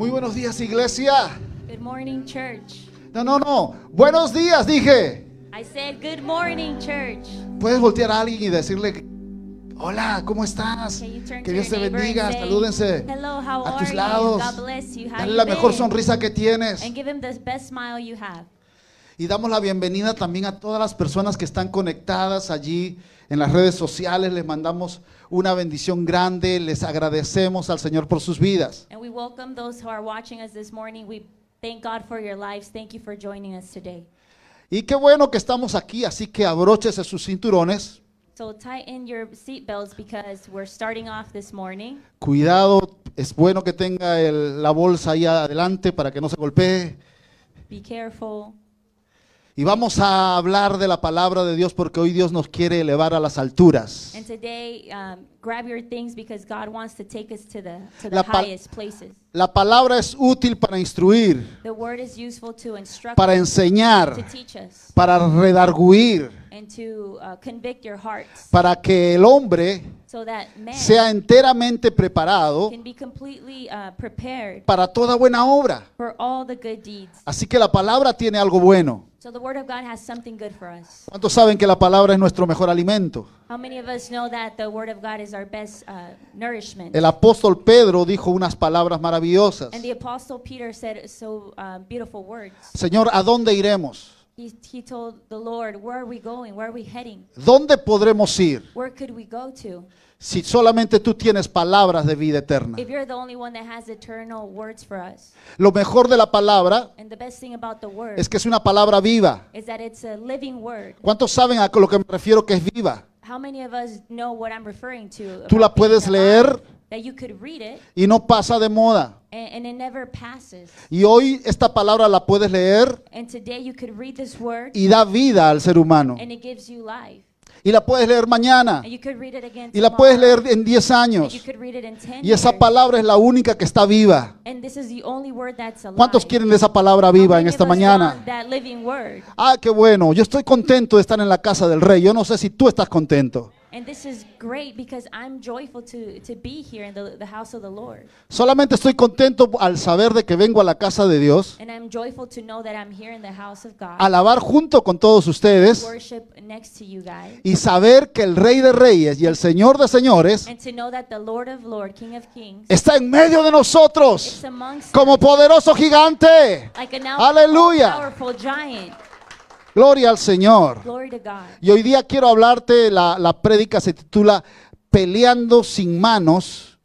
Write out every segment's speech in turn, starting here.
Muy buenos días, iglesia. Good morning, church. No, no, no. Buenos días, dije. I said, Good morning, church. Puedes voltear a alguien y decirle, hola, ¿cómo estás? Que Dios te bendiga. say, Salúdense Hello, how a tus lados. God bless you. How Dale you la mejor been? sonrisa que tienes. And give him the best smile you have. Y damos la bienvenida también a todas las personas que están conectadas allí en las redes sociales. Les mandamos una bendición grande. Les agradecemos al Señor por sus vidas. And we welcome those who are watching us this morning. We thank God for your lives. Thank you for joining us today. Y qué bueno que estamos aquí, así que abróchese sus cinturones. So tighten your seatbelts because we're starting off this morning. Cuidado, es bueno que tenga el- la bolsa ahí adelante para que no se golpee. Be careful. Y vamos a hablar de la palabra de Dios porque hoy Dios nos quiere elevar a las alturas. And today, um, grab your things because God wants to take us to the, to the La pal- highest places. La palabra es útil para instruir, The word is useful to instruct para us, to enseñar, teach us, para redarguir, and to uh, convict your hearts para que el hombre so that man sea enteramente preparado can be completely uh, prepared para toda buena obra. for all the good deeds. Así que la palabra tiene algo bueno. So the word of God has something good for us. ¿Cuántos saben que la palabra es nuestro mejor alimento? How many of us know that the word of God is our best uh, nourishment? El apóstol Pedro dijo unas palabras maravillosas. And the apostle Peter said so uh, beautiful words. Señor, ¿a dónde iremos? He, he told the Lord, where are we going? Where are we heading? ¿Dónde podremos ir Where could we go to? si solamente tú tienes palabras de vida eterna? If you're the only one that has eternal words for us. Lo mejor de la palabra And the best thing about the word es que es una palabra viva. is that it's a living word. ¿Cuántos saben a lo que me refiero que es viva? How many of us know what I'm referring to? Tú la about being puedes alive? leer That you could read it y no pasa de moda. And, and it never passes. Y hoy esta palabra la puedes leer And today you could read this word y da vida al ser humano. and it gives you life. Y la puedes leer mañana. And you could read it again Y la puedes tomorrow, leer en 10 and años. you could read it in 10 Y esa years. palabra es la única que está viva. And this is the only word that's alive. ¿Cuántos quieren esa palabra How viva en many of esta mañana? That living word. Ah, qué bueno. Yo estoy contento de estar en la casa del rey. Yo no sé si tú estás contento. And this is great because I'm joyful to, to be here in the, the house of the Lord. Solamente estoy contento al saber de que vengo a la casa de Dios, And I'm joyful to know that I'm here in the house of God. alabar junto con todos ustedes worship next to you guys. y saber que el rey de reyes y el señor de señores And to know that the Lord of Lords, King of Kings, está en medio de nosotros amongst como poderoso gigante. like an Aleluya. powerful giant. Gloria al Señor. Glory to God. Y hoy día quiero hablarte, la, la prédica se titula Peleando sin manos,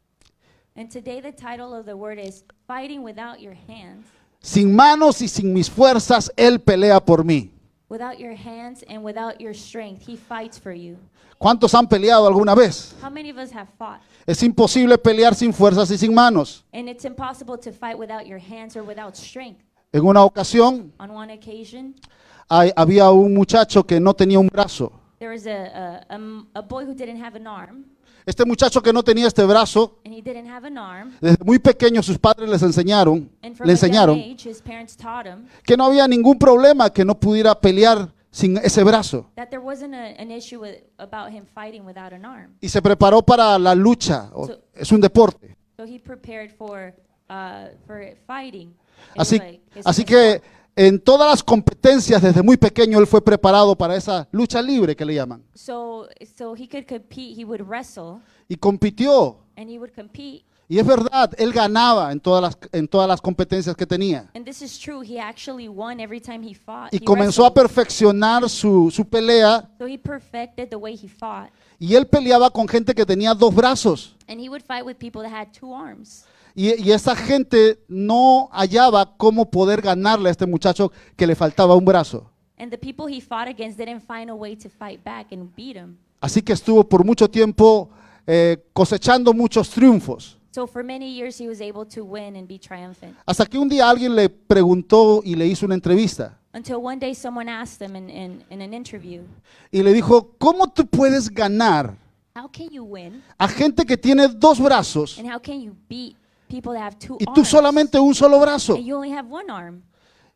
And today the title of the word is Fighting Without Your Hands. sin manos y sin mis fuerzas, Él pelea por mí. Without your hands and without your strength, He fights for you. ¿Cuántos han peleado alguna vez? How many of us have fought? Es imposible pelear sin fuerzas y sin manos. And it's impossible to fight without your hands or without strength. En una ocasión On one occasion, hay- había un muchacho que no tenía un brazo. there was a, a, boy who didn't have an arm, Este muchacho que no tenía este brazo, and he didn't have an arm. desde muy pequeño sus padres les enseñaron, And from le a young enseñaron age, his parents taught him que no había ningún problema que no pudiera pelear sin ese brazo. that there wasn't a, an issue with, about him fighting without an arm. Y se preparó para la lucha. o- So- Es un deporte. So he prepared for uh, for fighting. It Así, was like his así first que. En todas las competencias desde muy pequeño él fue preparado para esa lucha libre que le llaman. so so he could compete. He would wrestle Y compitió. and he would compete. Y es verdad, él ganaba en todas las, en todas las competencias que tenía. And this is true. He actually won every time he fought. Y he comenzó a wrestled. perfeccionar su, su pelea. So he perfected the way he fought, Y él peleaba con gente que tenía dos brazos. and he would fight with people that had two arms. Y, y esa gente no hallaba cómo poder ganarle a este muchacho que le faltaba un brazo. And the people he fought against didn't find a way to fight back and beat him. Así que estuvo por mucho tiempo eh, cosechando muchos triunfos. So for many years he was able to win and be triumphant. Hasta que un día alguien le preguntó y le hizo una entrevista. Until one day someone asked him in, in, in an interview, Y le dijo, ¿cómo tú puedes ganar How can you win a gente que tiene dos brazos and how can you beat people that have two y tú arms solamente un solo brazo? and you only have one arm?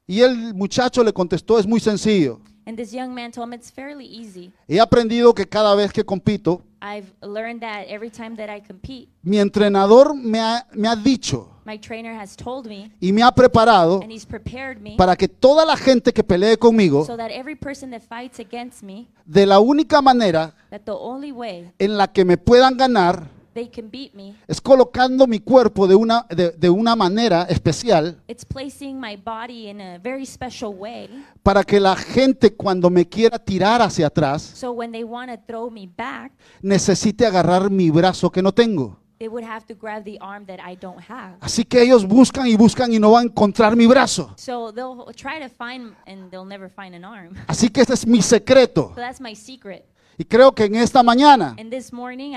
Y el muchacho le contestó, es muy sencillo. And this young man told him it's fairly easy. He aprendido que cada vez que compito, I've learned that every time that I compete, mi entrenador me ha, me ha dicho my trainer has told me y me ha preparado and he's prepared me para que toda la gente que pelee conmigo, so that every person that fights against me, de la única manera that the only way en la que me puedan ganar they can beat me, es colocando mi cuerpo de una, de, de una manera especial it's placing my body in a very special way. para que la gente cuando me quiera tirar hacia atrás So when they want to throw me back, necesite agarrar mi brazo que no tengo. they would have to grab the arm that I don't have. Así que ellos buscan y buscan y no van a encontrar mi brazo. So they'll try to find and they'll never find an arm. Así que ese es mi secreto. So that's my secret. Y creo que en esta mañana morning,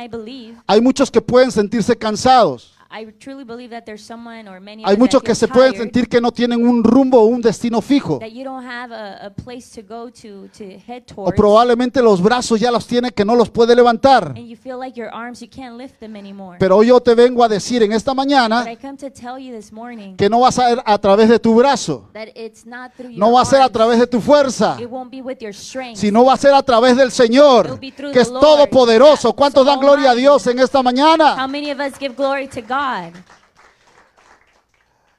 hay muchos que pueden sentirse cansados. I truly believe that there's someone or many of Hay muchos that que se pueden sentir que no tienen un rumbo o un destino fijo. that you don't have a, a place to go to to head O probablemente los brazos ya los tiene que no los puede levantar. and you feel like your arms you can't lift them anymore. Pero hoy yo te vengo a decir en esta mañana que no va a ser a través de tu brazo. No va a ser a través de tu fuerza. Sino va a ser a través del Señor, que es todopoderoso. ¿Cuántos dan gloria a Dios en esta mañana? God?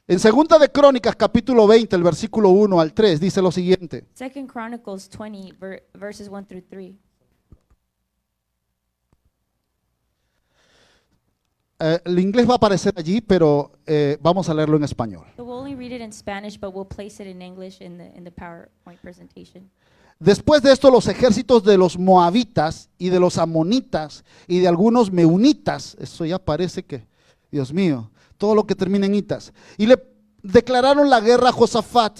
En segunda de Crónicas, capítulo 20, el versículo 1 al 3, dice lo siguiente. Second Chronicles 20 ver- verses 1 through 3. Eh, el inglés va a aparecer allí, pero eh, vamos a leerlo en español. Después de esto, los ejércitos de los moabitas y de los amonitas y de algunos meunitas, eso ya parece que, Dios mío, todo lo que termina en itas, y le declararon la guerra a Josafat.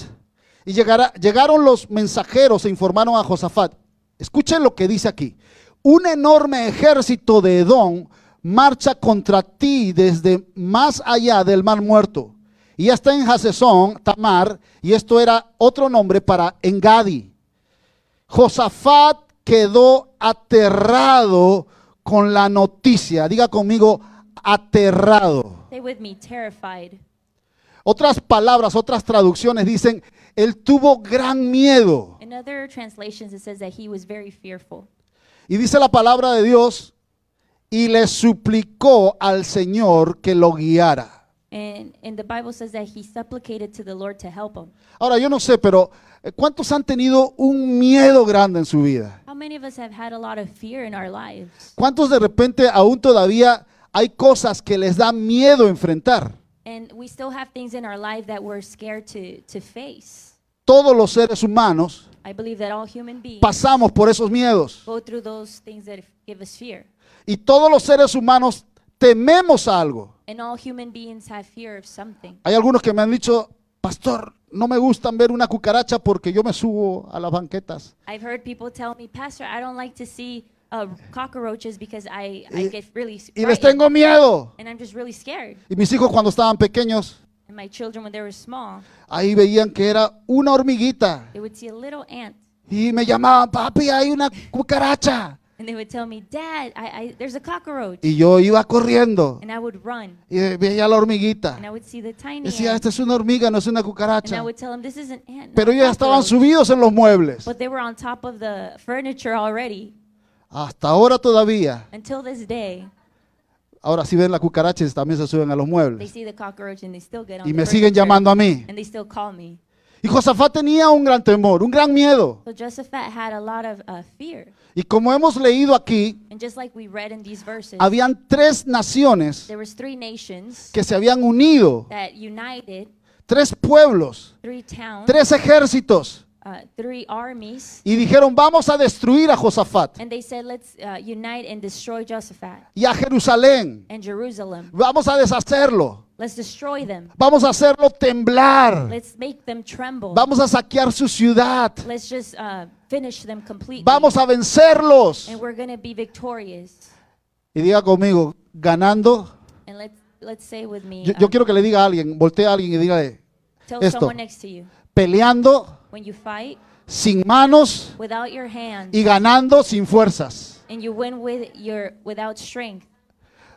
Y llegaron los mensajeros e informaron a Josafat. Escuchen lo que dice aquí. Un enorme ejército de Edom marcha contra ti desde más allá del mar muerto. Y ya está en Hasesón, Tamar, y esto era otro nombre para Engadi. Josafat quedó aterrado con la noticia. Diga conmigo, aterrado. Say with me, terrified. Otras palabras, otras traducciones dicen, él tuvo gran miedo. In other translations, it says that he was very fearful. Y dice la palabra de Dios, y le suplicó al Señor que lo guiara. And, and the Bible says that he supplicated to the Lord to help him. Ahora, yo no sé, pero eh, ¿cuántos han tenido un miedo grande en su vida? How many of us have had a lot of fear in our lives? ¿Cuántos de repente aún todavía hay cosas que les da miedo enfrentar? And we still have things in our life that we're scared to, to face. Todos los seres humanos I believe that all human beings pasamos por esos miedos. go through those things that give us fear. Y todos los seres humanos tememos algo. And all human beings have fear of something. Hay algunos que me han dicho, pastor, no me gustan ver una cucaracha porque yo me subo a las banquetas. I've heard people tell me, Pastor, I don't like to see uh, cockroaches because I, I get really Y les frightened, tengo miedo. and I'm just really scared. Y mis hijos cuando estaban pequeños, And my children, when they were small, ahí veían que era una hormiguita. they would see a little ant, Y me llamaban, papi, hay una cucaracha. and they would tell me, Dad, I, I, there's a cockroach. Y yo iba corriendo And I would run, y veía la hormiguita. and I would see the tiny Decía, ant, esta es una hormiga, no es una and I cucaracha. would tell them, this is an ant, not Pero a ellos ya estaban cockroach." subidos en los muebles. But they were on top of the furniture already Hasta ahora todavía. until this day. Ahora si ven la cucaracha también se suben a los They muebles. see the cockroach and they still get on Y the me siguen furniture, llamando a mí. and they still call me. Y Josafat tenía un gran temor, un gran miedo. So Josaphat had a lot of uh, fear. Y como hemos leído aquí, And just like we read in these verses, habían tres naciones there was three nations que se habían unido, that united, tres pueblos, three towns, tres ejércitos, uh, three armies, y dijeron, vamos a destruir a Josafat and they said, let's uh, unite and destroy Josaphat y a Jerusalén. and Jerusalem. Vamos a deshacerlo. Let's destroy them. Vamos a hacerlo temblar. Let's make them tremble. Vamos a saquear su ciudad. Let's just uh, finish them completely. Vamos a vencerlos. And we're going to be victorious. Y diga conmigo, ganando. And let's, let's say with me, Yo, yo um, quiero que le diga a alguien, voltee a alguien y dígale, tell esto. someone next to you, peleando when you fight sin manos without your hands y ganando sin fuerzas. and you win with your without strength.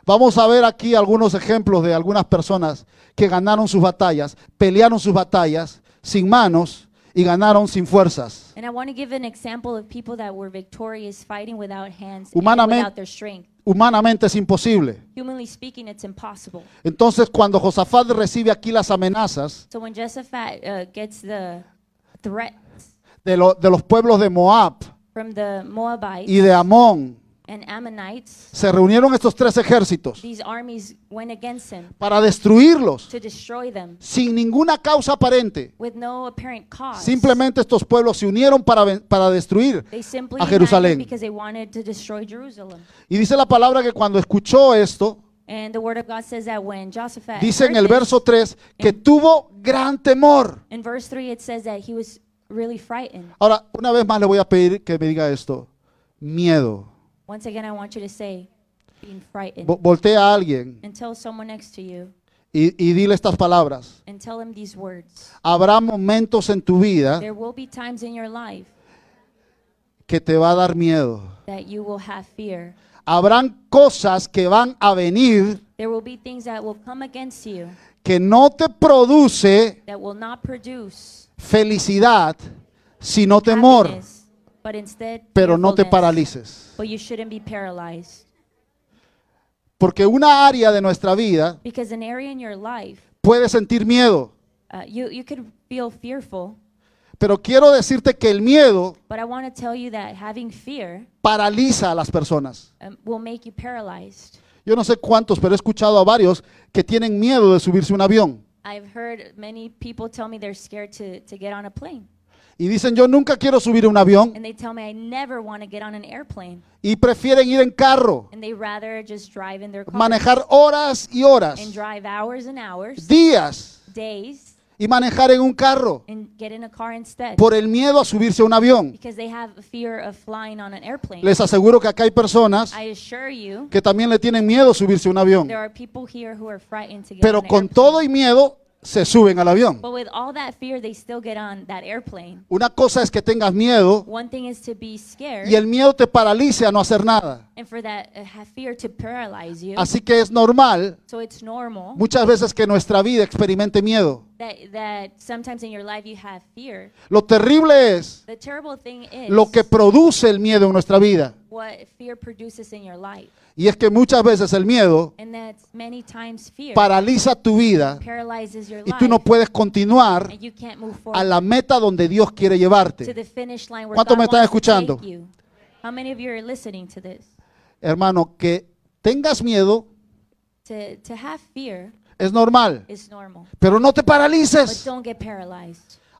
Vamos a ver aquí algunos ejemplos de algunas personas que ganaron sus batallas, pelearon sus batallas sin manos y ganaron sin fuerzas. And I want to give an example of people that were victorious fighting without hands and Humanamente- without their strength. Humanamente es imposible. Humanly speaking, it's impossible. Entonces cuando Josafat recibe aquí las amenazas So when Jehoshaphat uh, gets the threats de, lo- de los pueblos de Moab from the Moabites y de Amón, and Ammonites, se reunieron estos tres ejércitos these armies went against him para destruirlos to destroy them sin ninguna causa aparente. with no apparent cause. Simplemente estos pueblos se unieron para, ven- para destruir. They simply a united Jerusalén. because they wanted to destroy Jerusalem. Y dice la palabra que cuando escuchó esto, And the word of God says that when Jehoshaphat dice en heard el this, verso 3 que tuvo gran temor. in verse 3 it says that he was really frightened. Ahora, una vez más le voy a pedir que me diga esto. Miedo. Once again, I want you to say, being frightened. Vo- Voltea a alguien and tell someone next to you y, y dile estas palabras. and tell him these words. Habrá momentos en tu vida There will be times in your life que te va a dar miedo. that you will have fear. Habrán cosas que van a venir There will be things that will come against you que no te produce that will not produce felicidad, sino temor. happiness, but instead Pero no te paralices. But you shouldn't be paralyzed. Porque una área de nuestra vida Because an area in your life, puede sentir miedo. uh, you, you could feel fearful, Pero quiero decirte que el miedo but I want to tell you that having fear paraliza a las personas. um, will make you paralyzed. Yo no sé cuántos, pero he escuchado a varios que tienen miedo de subirse a un avión. I've heard many people tell me they're scared to, to get on a plane. Y dicen, yo nunca quiero subir a un avión. And they tell me I never want to get on an airplane. Y prefieren ir en carro, And they rather just drive in their car manejar horas y horas, and drive hours and hours, días, days, y manejar en un carro and get in a car instead. por el miedo a subirse a un avión. Because they have a fear of flying on an airplane. Les aseguro que acá hay personas you, que también le tienen miedo a subirse a un avión. there are people here who are frightened to get Pero con todo y miedo se suben al avión. But with all that fear, they still get on that airplane. Una cosa es que tengas miedo One thing is to be scared, y el miedo te paralice a no hacer nada. and for that uh, have fear to paralyze you. Así que es normal So it's normal muchas veces que nuestra vida experimente miedo. that, that sometimes in your life you have fear. Lo terrible es lo que produce el miedo en nuestra vida. Y es que muchas veces el miedo paraliza tu vida y tú no puedes continuar a la meta donde Dios quiere llevarte. ¿Cuántos me están escuchando? take you. How many of you are listening to this? Hermano, que tengas miedo To, to have fear es normal, is normal. pero no te But paralices.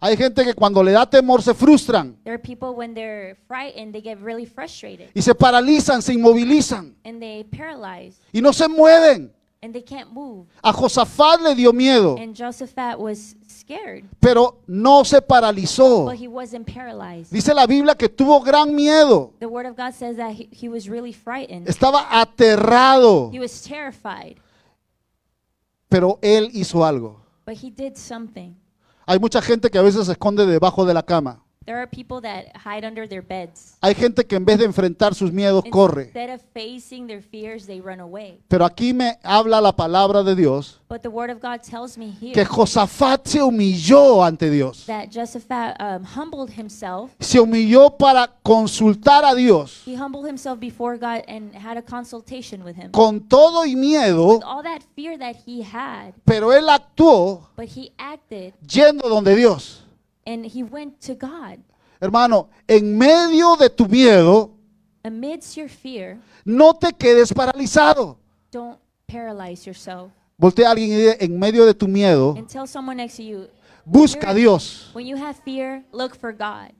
Hay gente que cuando le da temor se frustran There are people when they're frightened, they get really frustrated y se paralizan, se inmovilizan and they paralyze y no se mueven. and they can't move. A Josafat le dio miedo, And Josaphat was scared, pero no se paralizó. but he wasn't paralyzed. Dice la Biblia que tuvo gran miedo. The word of God says that he, he was really frightened. Estaba aterrado, He was terrified, pero él hizo algo. but he did something. Hay mucha gente que a veces se esconde debajo de la cama. There are people that hide under their beds. Hay gente que en vez de enfrentar sus miedos corre. Instead of facing their fears, they run away. Pero aquí me habla la palabra de Dios But the word of God tells me here que Josafat se humilló ante Dios. that Josaphat um, humbled himself. Se humilló para consultar a Dios He humbled himself before God and had a consultation with him. con todo y miedo, With all that fear that he had, pero él actuó but he acted yendo donde Dios. And he went to God. Hermano, en medio de tu miedo, Amidst your fear, no te quedes paralizado. don't paralyze yourself. Voltea a alguien y dile, en medio de tu miedo, And tell someone next to you, busca a Dios, when you have fear, look for God.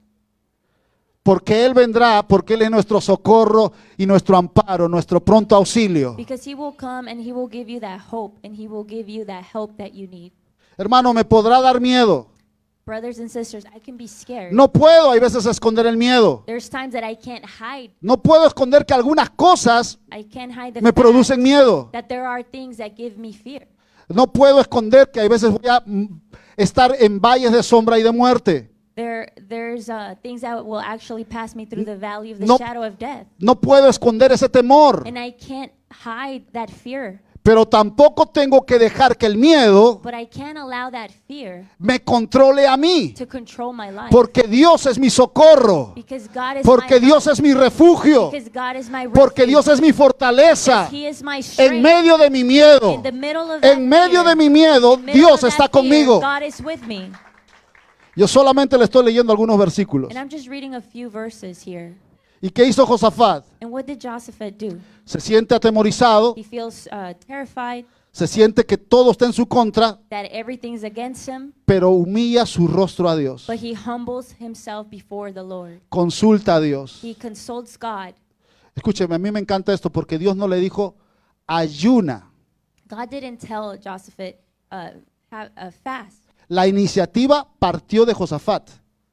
porque Él vendrá, porque Él es nuestro socorro y nuestro amparo, nuestro pronto auxilio. Because he will come and he will give you that hope and he will give you that help that you need. Hermano, me podrá dar miedo. Brothers and sisters, I can be scared. No puedo, hay veces, esconder el miedo. There's times that I can't hide. No puedo esconder que algunas cosas I can't hide the me fact producen miedo. that there are things that give me fear. No puedo esconder que hay veces voy a mm, estar en valles de sombra y de muerte. There, there's uh, things that will actually pass me through the valley of the No. shadow of death. No puedo esconder ese temor. And I can't hide that fear. Pero tampoco tengo que dejar que el miedo me controle a mí. Porque Dios es mi socorro. Porque Dios es mi refugio. Porque. Dios es mi fortaleza. En medio de mi miedo. En medio de mi miedo, Dios está conmigo. Yo solamente le estoy leyendo algunos versículos. ¿Y qué hizo Josafat? And what did Josaphat do? Se siente atemorizado, He feels uh, terrified se siente que todo está en su contra, that everything's against him, pero humilla su rostro a Dios. but he humbles himself before the Lord. Consulta a Dios. He consults God. Escúcheme, a mí me encanta esto porque Dios no le dijo ayuna. God didn't tell Josaphat uh, have a fast. La iniciativa partió de Josafat.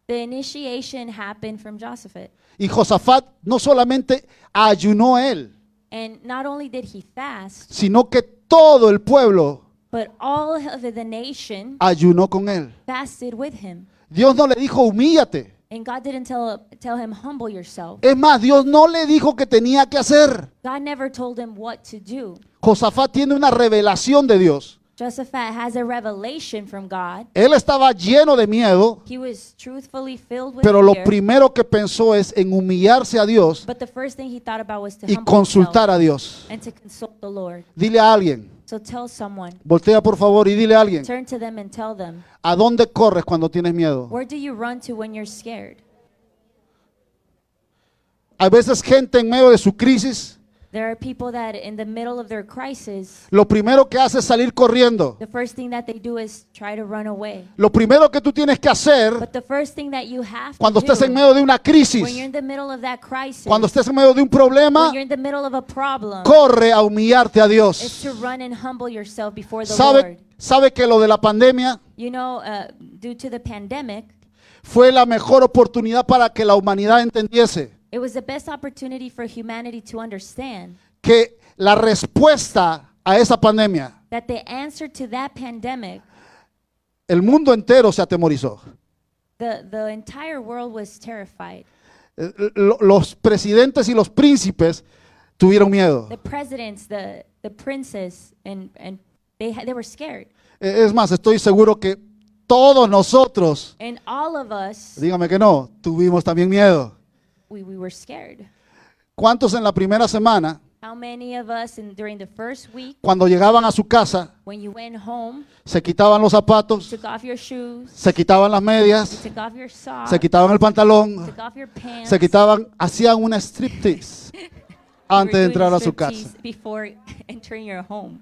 The initiation happened from Josaphat. Y Josafat no solamente ayunó él, And not only did he fast, sino que todo el pueblo but all of the nation ayunó con él. fasted with him. Dios no le dijo humíllate. And God didn't tell, tell him, humble yourself. Es más, Dios no le dijo que tenía que hacer. God never told him what to do. Josafat tiene una revelación de Dios. Josaphat has a revelation from God. Él estaba lleno de miedo, He was truthfully filled with pero lo fear. primero que pensó es en humillarse a Dios But the first thing he thought about was to y humble consultar a Dios. and to consult the Lord. Dile a alguien, So tell someone, voltea por favor y dile a alguien, turn to them and tell them, ¿a dónde corres cuando tienes miedo? where do you run to when you're scared? Hay veces gente en medio de su crisis, There are people that in the middle of their crisis, lo primero que hace es salir corriendo. the first thing that they do is try to run away. Lo primero que tú tienes que hacer But the first thing that you have cuando to estés en medio de una when crisis, you're in the middle of that crisis, cuando estés en medio de un problema, when you're in the middle of a problem, corre a humillarte a is Dios. to run and humble yourself before the ¿Sabe, Lord. sabe que lo de la pandemia You know, uh, due to the pandemic, fue la mejor oportunidad para que la humanidad entendiese it was the best opportunity for humanity to understand que la respuesta a esa pandemia, that the answer to that pandemic, el mundo entero se atemorizó. the, the entire world was terrified. Eh, lo- Los presidentes y los príncipes tuvieron miedo. The presidents, the, the princes, and, and they, ha- they were scared. Eh, Es más, estoy seguro que todos nosotros, And all of us, dígame que no, tuvimos también miedo. We, we were scared. ¿Cuántos en la primera semana, How many of us in, during the first week, cuando llegaban a su casa, when you went home, se quitaban los zapatos, took off your shoes, se quitaban las medias, took off your socks, se quitaban el pantalón, took off your pants, se quitaban, hacían una striptease you were antes de doing entrar a su striptease casa. Before entering your home.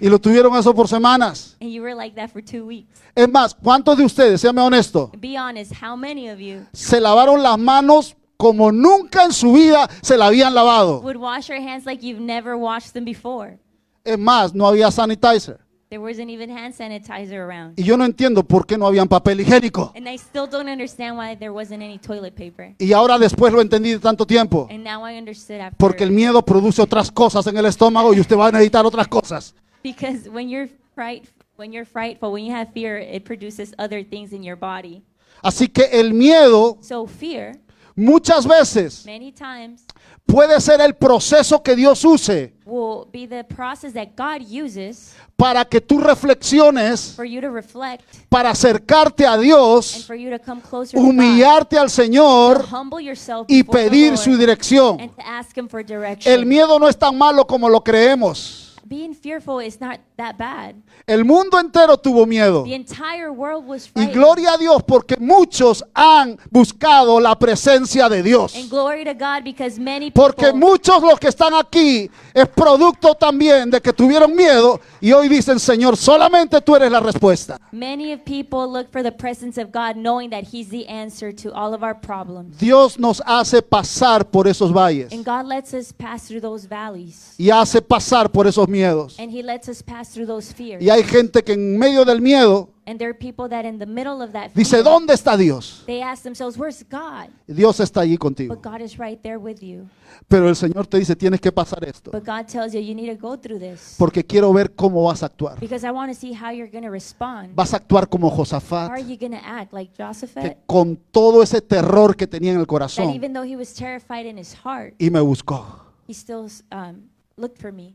Y lo tuvieron eso por semanas. And you were like that for two weeks. Es más, ¿cuántos de ustedes, séame honesto, Be honest, how many of you se lavaron las manos como nunca en su vida se la habían lavado? would wash your hands like you've never washed them before? Es más, no había sanitizer. There wasn't even hand sanitizer around. Y yo no entiendo por qué no habían papel higiénico. And I still don't understand why there wasn't any toilet paper. Y ahora después lo entendí de tanto tiempo. And now I understood after. Porque el miedo produce otras cosas en el estómago y usted va a necesitar otras cosas. Because when you're fright, when you're frightful, when you have fear, it produces other things in your body. Así que el miedo So fear, muchas veces many times, puede ser el proceso que Dios use will be the process that God uses para que tú reflexiones, for you to reflect para acercarte a and Dios, for you to come closer to God, humillarte al to Señor humble yourself y pedir Lord su dirección. and to ask Him for direction. El miedo no es tan malo como lo creemos. Being fearful is not that bad. El mundo entero tuvo miedo. The entire world was Y frightened. gloria a Dios porque muchos han buscado la presencia de Dios. And glory to God because many people, Porque muchos los que están aquí es producto también de que tuvieron miedo y hoy dicen, Señor, solamente tú eres la respuesta. many of people look for the presence of God knowing that He's the answer to all of our problems. Dios nos hace pasar por esos valles And God lets us pass through those valleys. y hace pasar por esos miedos. And He lets us pass through those fears. Y hay gente que en medio del miedo And there are people that in the middle of that dice, ¿dónde está Dios? they ask themselves, Where's God? Dios está allí contigo. But God is right there with you. Pero el Señor te dice, tienes que pasar esto But God tells you, you need to go through this. porque quiero ver cómo vas a actuar. Because I want to see how you're going to respond. Vas a actuar como Josafat, are you going to act like que Josaphat? con todo ese terror que tenía en el That corazón even though he was terrified in his heart, y me buscó. he still um, looked for me.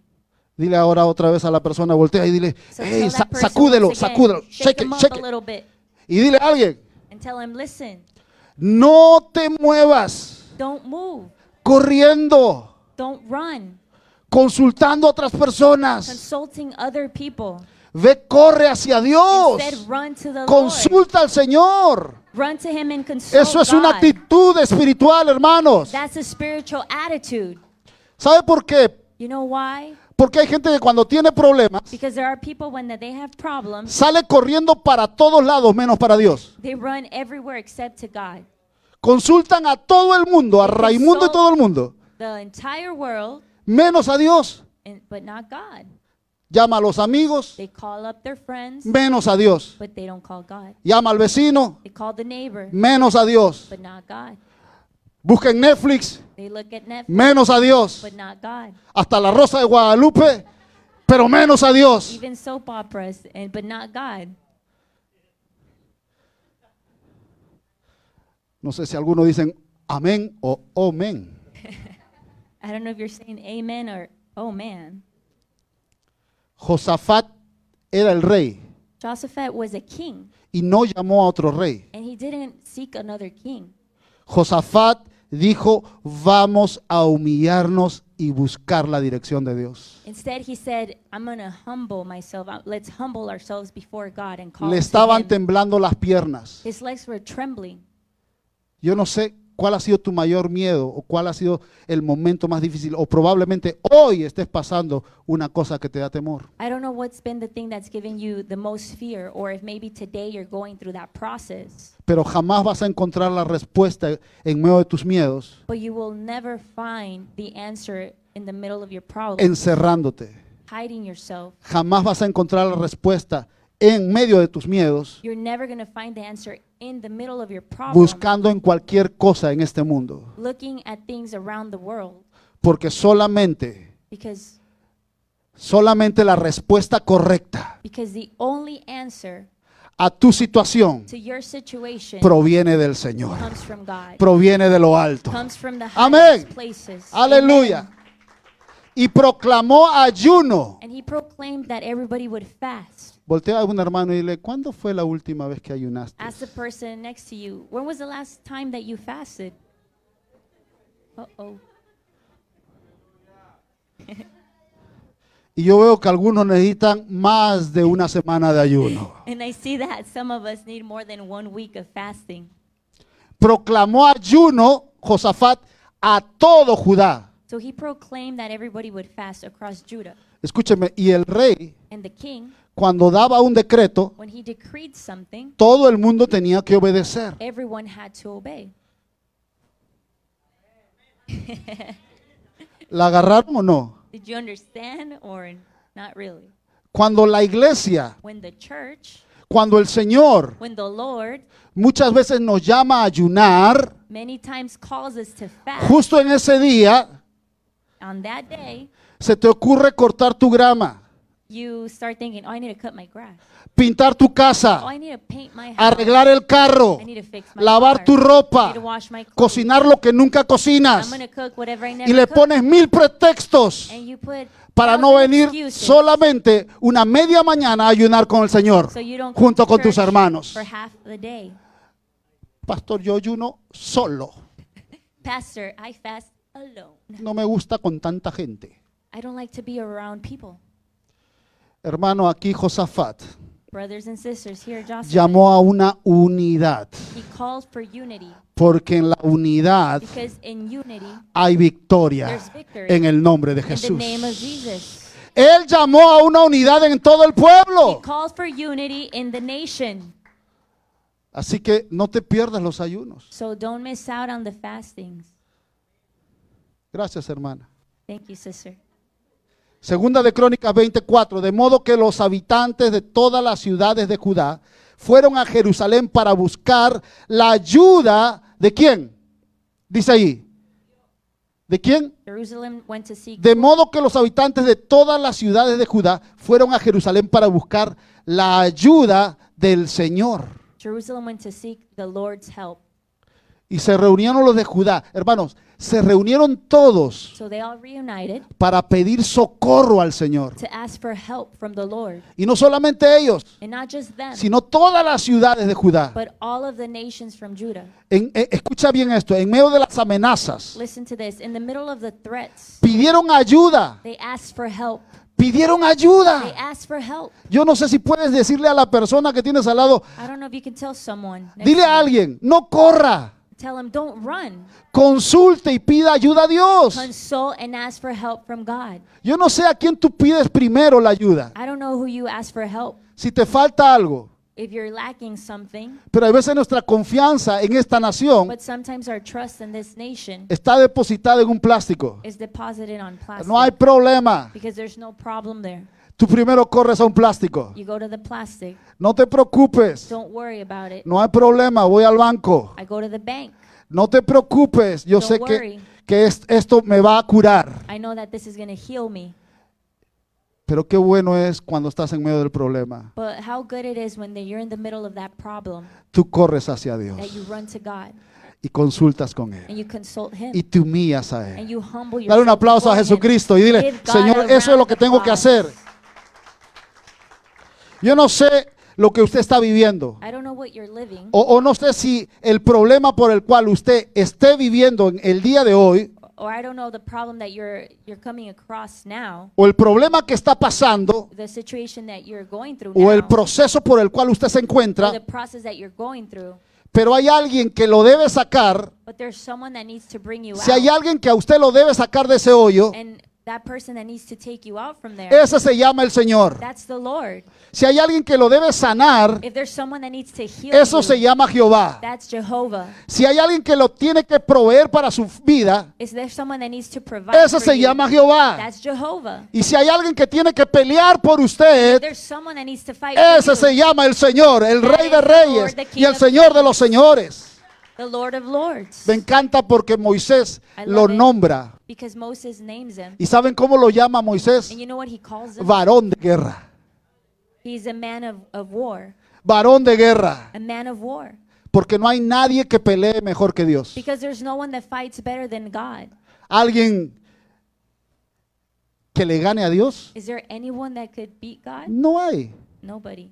Dile ahora otra vez a la persona, voltea y dile, So hey, sa- sacúdelo, again, sacúdelo, shake it, shake it. Y dile a alguien, and tell him, listen, no te muevas don't move, corriendo, don't run, consultando a otras personas. consulting other people. Ve, corre hacia Dios. Instead, run to the Lord. Consulta al Señor. Run to Him and consult Eso es una God. actitud espiritual, hermanos. That's a spiritual attitude. ¿Sabe por qué? You know why? Porque hay gente que cuando tiene problemas Because there are people when they have problems, sale corriendo para todos lados menos para Dios. they run everywhere except to God. Consultan a todo el mundo, a Raimundo y todo el mundo, The entire world, menos a Dios. and, but not God. Llama a los amigos, They call up their friends, menos a Dios. but they don't call God. Llama al vecino, They call the neighbor, menos a Dios. but not God. Busca en Netflix, Netflix, menos a Dios. but not God. Hasta la Rosa de Guadalupe, pero menos a Dios. Even soap operas, and but not God. No sé si algunos dicen amén o omen. I don't know if you're saying amen or oh man. Josafat era el rey Josaphat was a king, y no llamó a otro rey. and he didn't seek another king. Josafat dijo, vamos a humillarnos y buscar la dirección de Dios. Instead, he said, I'm going to humble myself. Uh, Let's humble ourselves before God and call Le estaban temblando las piernas. His legs were trembling. Yo no sé cuál ha sido tu mayor miedo o cuál ha sido el momento más difícil o probablemente hoy estés pasando una cosa que te da temor. I don't know what's been the thing that's given you the most fear, or if maybe today you're going through that process. Pero jamás vas a encontrar la respuesta en medio de tus miedos But you will never find the answer in the middle of your problem, encerrándote. hiding yourself. Jamás vas a encontrar la respuesta en medio de tus miedos You're never going to find the answer in the middle of your problem, buscando en cualquier cosa en este mundo. looking at things around the world. Porque solamente, Because, solamente la respuesta correcta because the only answer a tu situación to your situation proviene del Señor. comes from God. Proviene de lo alto. Amén. Aleluya. Y proclamó ayuno. Voltea a un hermano y dile, ¿cuándo fue la última vez que ayunaste? Ask the person next to you, when was the last time that you fasted? Uh-oh. Y yo veo que algunos necesitan más de una semana de ayuno. And I see that some of us need more than one week of fasting. Proclamó ayuno Josafat a todo Judá. So he proclaimed that everybody would fast across Judah. Escúcheme, y el rey, And the king, cuando daba un decreto, todo el mundo tenía que obedecer. ¿La agarraron o no? Cuando la iglesia, cuando el Señor muchas veces nos llama a ayunar, justo en ese día on that day, se te ocurre cortar tu grama, you start thinking, oh, I need to cut my grass. pintar tu Oh, casa, I need to paint my house. arreglar el carro, I need to fix my lavar car. tu I ropa, need to wash my clothes. cocinar lo que nunca I'm cocinas to cook whatever I never y le cook. pones mil pretextos And you put para no venir excuses solamente una media mañana a ayunar con el Señor so you don't come junto to con tus hermanos. For half the day. Pastor, yo ayuno solo. Pastor, I fast alone. No me gusta con tanta gente. I don't like to be around people. Hermano, aquí Josafat Brothers and sisters, here Joshua, llamó a una unidad, he calls for unity porque en la unidad hay victoria en el nombre de in the Jesús. name of Jesus. Él llamó a una unidad en todo el He pueblo. calls for unity in the nation. Así que no te pierdas los ayunos. So don't miss out on the fastings. Gracias, hermana. Thank you, sister. Segunda de Crónicas 24, de modo que los habitantes de todas las ciudades de Judá fueron a Jerusalén para buscar la ayuda de quién? Dice ahí. ¿De quién? De modo que los habitantes de todas las ciudades de Judá fueron a Jerusalén para buscar la ayuda del Señor. Jerusalem went to seek the Lord's help. Y se reunieron los de Judá. Hermanos, se reunieron todos So they all reunited para pedir socorro al Señor. to ask for help from the Lord. Y no solamente ellos, them, sino todas las ciudades de Judá. but all of the nations from Judah. En- eh, escucha bien esto, en medio de las amenazas, Listen to this. In the middle of the threats, pidieron ayuda, they asked for help. pidieron They ayuda. asked for help. Yo no sé si puedes decirle a la persona que tienes al lado, I don't know if you can tell someone. next dile a alguien, no corra, Tell them, don't run. consulte y pida ayuda a Dios. Consult and ask for help from God. Yo no sé a quién tú pides primero la ayuda, I don't know who you ask for help. si te falta algo, If you're lacking something, pero a veces nuestra confianza en esta nación but sometimes our trust in this nation está depositada en un plástico. is deposited on plastic. No hay problema. because there's no problem there. Tú primero corres a un plástico. You go to the plastic. No te preocupes. Don't worry about it. No hay problema. Voy al banco. I go to the bank. No te preocupes. Yo Don't sé que, worry. que es- esto me va a curar. I know that this is going to heal me. Pero qué bueno es cuando estás en medio del problema. But how good it is when they- you're in the middle of that problem Tú corres hacia that Dios you run to God y consultas con Él. and you consult Him Y te humillas a Él. you humble yourself. Dale un aplauso a. Jesucristo y dile, Señor, eso es lo que tengo que hacer. Yo no sé lo que usted está viviendo. I don't know what you're living, O, o no sé si el problema por el cual usted esté viviendo en el día de hoy, or I don't know the problem that you're you're coming across now, o el problema que está pasando, the situation that you're going through o el now, proceso por el cual usted se or encuentra, the process that you're going through. pero hay alguien que lo debe sacar. But there's someone that needs to bring you Si hay alguien que a usted lo debe sacar de ese hoyo, and that person that needs to take you out from there, ese se llama el Señor. that's the Lord. Si hay alguien que lo debe sanar, If there's someone that needs to heal eso you, se llama Jehová. that's Jehovah. Si hay alguien que lo tiene que proveer para su vida, Is there someone that needs to provide ese for se you? llama Jehová. That's Jehovah. Y si hay alguien que tiene que pelear por usted, There's someone that needs to fight for ese you. se llama el Señor, el That Rey de Reyes Lord, y el Señor de los señores. The Lord of Lords. Me encanta porque Moisés I lo love it. nombra. Because Moses names him. ¿Y saben cómo lo llama Moisés? And you know what he calls him? Varón de guerra. He's a man of, of war. Varón de guerra. A man of war. Porque no hay nadie que pelee mejor que Dios. Because there's no one that fights better than God. Alguien que le gane a Dios, Is there anyone that could beat God? no hay. Nobody.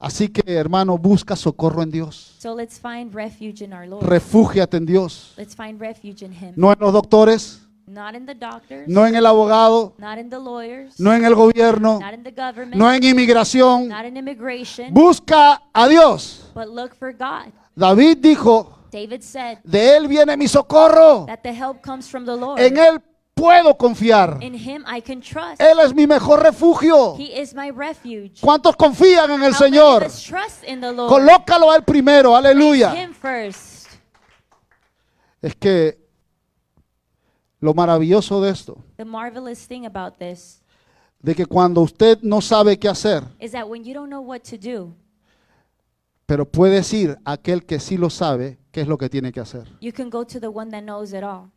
Así que hermano, busca socorro en Dios. So let's find refuge in our Lord. Refúgiate en Dios. Let's find refuge in Him. No en los doctores, Not in the doctors. no en el abogado, Not in the lawyers. no en el gobierno, Not in the government. no en inmigración. Not in immigration. Busca a Dios. But look for God. David dijo, David said de Él viene mi socorro. that the help comes from the Lord. En Él puedo confiar. In Him I can trust. Él es mi mejor refugio. He is my refuge. ¿Cuántos confían en el How Señor? of us trust in the Lord? Colócalo a Él primero, aleluya. Him first. Es que lo maravilloso de esto, The marvelous thing about this de que cuando usted no sabe qué hacer, is that when you don't know what to do, pero puede decir a aquel que sí lo sabe qué es lo que tiene que hacer. you can go to the one that knows it all.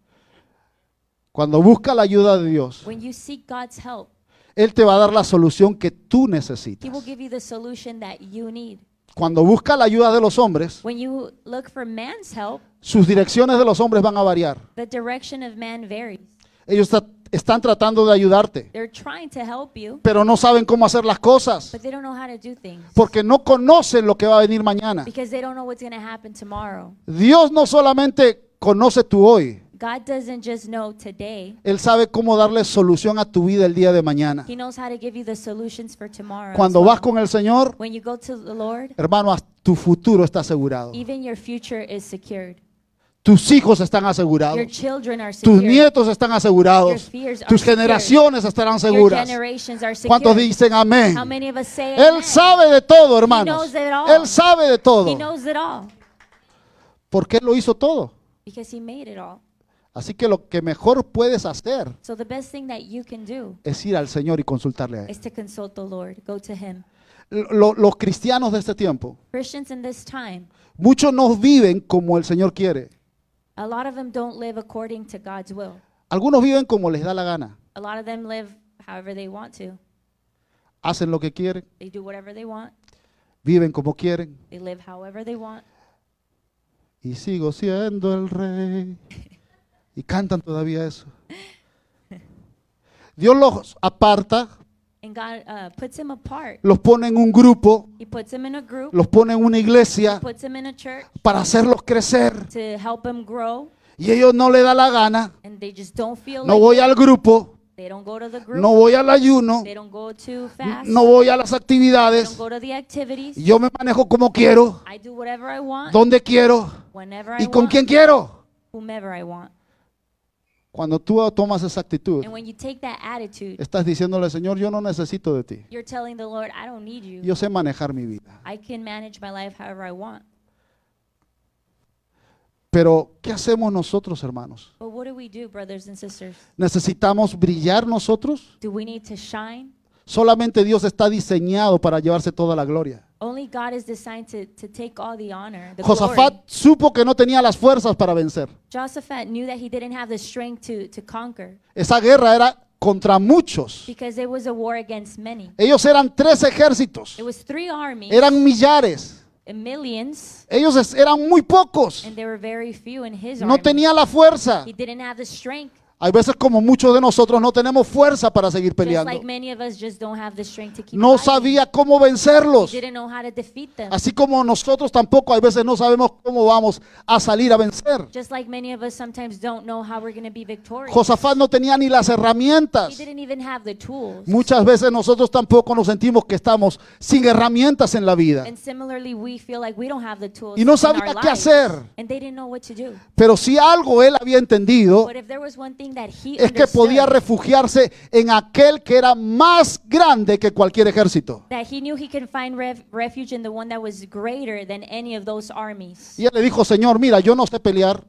Cuando busca la ayuda de Dios, When you seek God's help, Él te va a dar la solución que tú He necesitas. will give you the solution that you need. Cuando busca la ayuda de los hombres, When you look for man's help, sus direcciones de los hombres van a variar. the direction of man varies. Ellos están tratando de ayudarte, They're trying to help you, pero no saben cómo hacer las cosas, but they don't know how to do things porque no conocen lo que va a venir mañana. because they don't know what's going to happen tomorrow. Dios no solamente conoce tu hoy, God doesn't just know today, Él sabe cómo darle solución a tu vida el día de mañana. He knows how to give you the solutions for tomorrow. as Cuando well. vas con el Señor, When you go to the Lord, hermano, tu futuro está asegurado. even your future is secured. Tus hijos están Your asegurados. children are Tus secured. nietos están Your asegurados. fears Tus generaciones estarán Your seguras. generations are ¿Cuántos dicen amén? How many of us say Él amen? sabe de todo, hermanos. knows it all. Él sabe de He todo. knows it all Porque Él lo hizo todo. because he made it all. Así que lo que mejor puedes hacer So the best thing that you can do es ir al Señor y consultarle a Él. is to consult the Lord. Go to him. Lo- los cristianos de este tiempo, Christians in this time, muchos no viven como el Señor quiere. a lot of them don't live according to God's will. Algunos viven como les da la gana. A lot of them live however they want to. Hacen lo que quieren, They do whatever they want. viven como quieren They live however they want. y sigo siendo el rey. Y cantan todavía eso. Dios los aparta, And God uh, puts him apart. los pone en un grupo, He puts him in a group, los pone en una iglesia puts him in a church para hacerlos crecer. to help him grow. Y ellos no le da la gana. And they just don't feel No like voy it. al grupo, They don't go to the group. no voy al ayuno, They don't go to fast. no voy a las They actividades. don't go to the activities. Yo me manejo como quiero, I do whatever I want, donde quiero whenever I y con want, quien quiero. whomever I want. Cuando tú tomas esa actitud, And when you take that attitude, estás diciéndole, Señor, yo no necesito de ti. you're telling the Lord, I don't need you. Yo sé manejar mi vida. I can manage my life however I want. Pero, ¿qué hacemos nosotros, hermanos? But what do we do, brothers and sisters? ¿Necesitamos brillar nosotros? Do we need to shine? Solamente Dios está diseñado para llevarse toda la gloria. Only God is designed to, to take all the honor, the Josafat glory. supo que no tenía las fuerzas para vencer. Josaphat knew that he didn't have the strength to, to conquer Esa guerra era contra muchos. because it was a war against many. Ellos eran tres ejércitos, It was three armies, eran millares. and millions, Ellos es- eran muy pocos. and there were very few in his No army. tenía la fuerza. He didn't have the strength. Hay veces como muchos de nosotros no tenemos fuerza para seguir peleando. No sabía cómo vencerlos. Así como nosotros tampoco hay veces no sabemos cómo vamos a salir a vencer. Josafat no tenía ni las He herramientas. Muchas veces nosotros tampoco nos sentimos que estamos sin herramientas en la vida. Y no sabía qué hacer. Pero si algo él había entendido Es que podía refugiarse en aquel que era más grande que cualquier ejército. that he knew he could find ref- refuge in the one that was greater than any of those armies. Y él le dijo, Señor, mira, yo no sé pelear.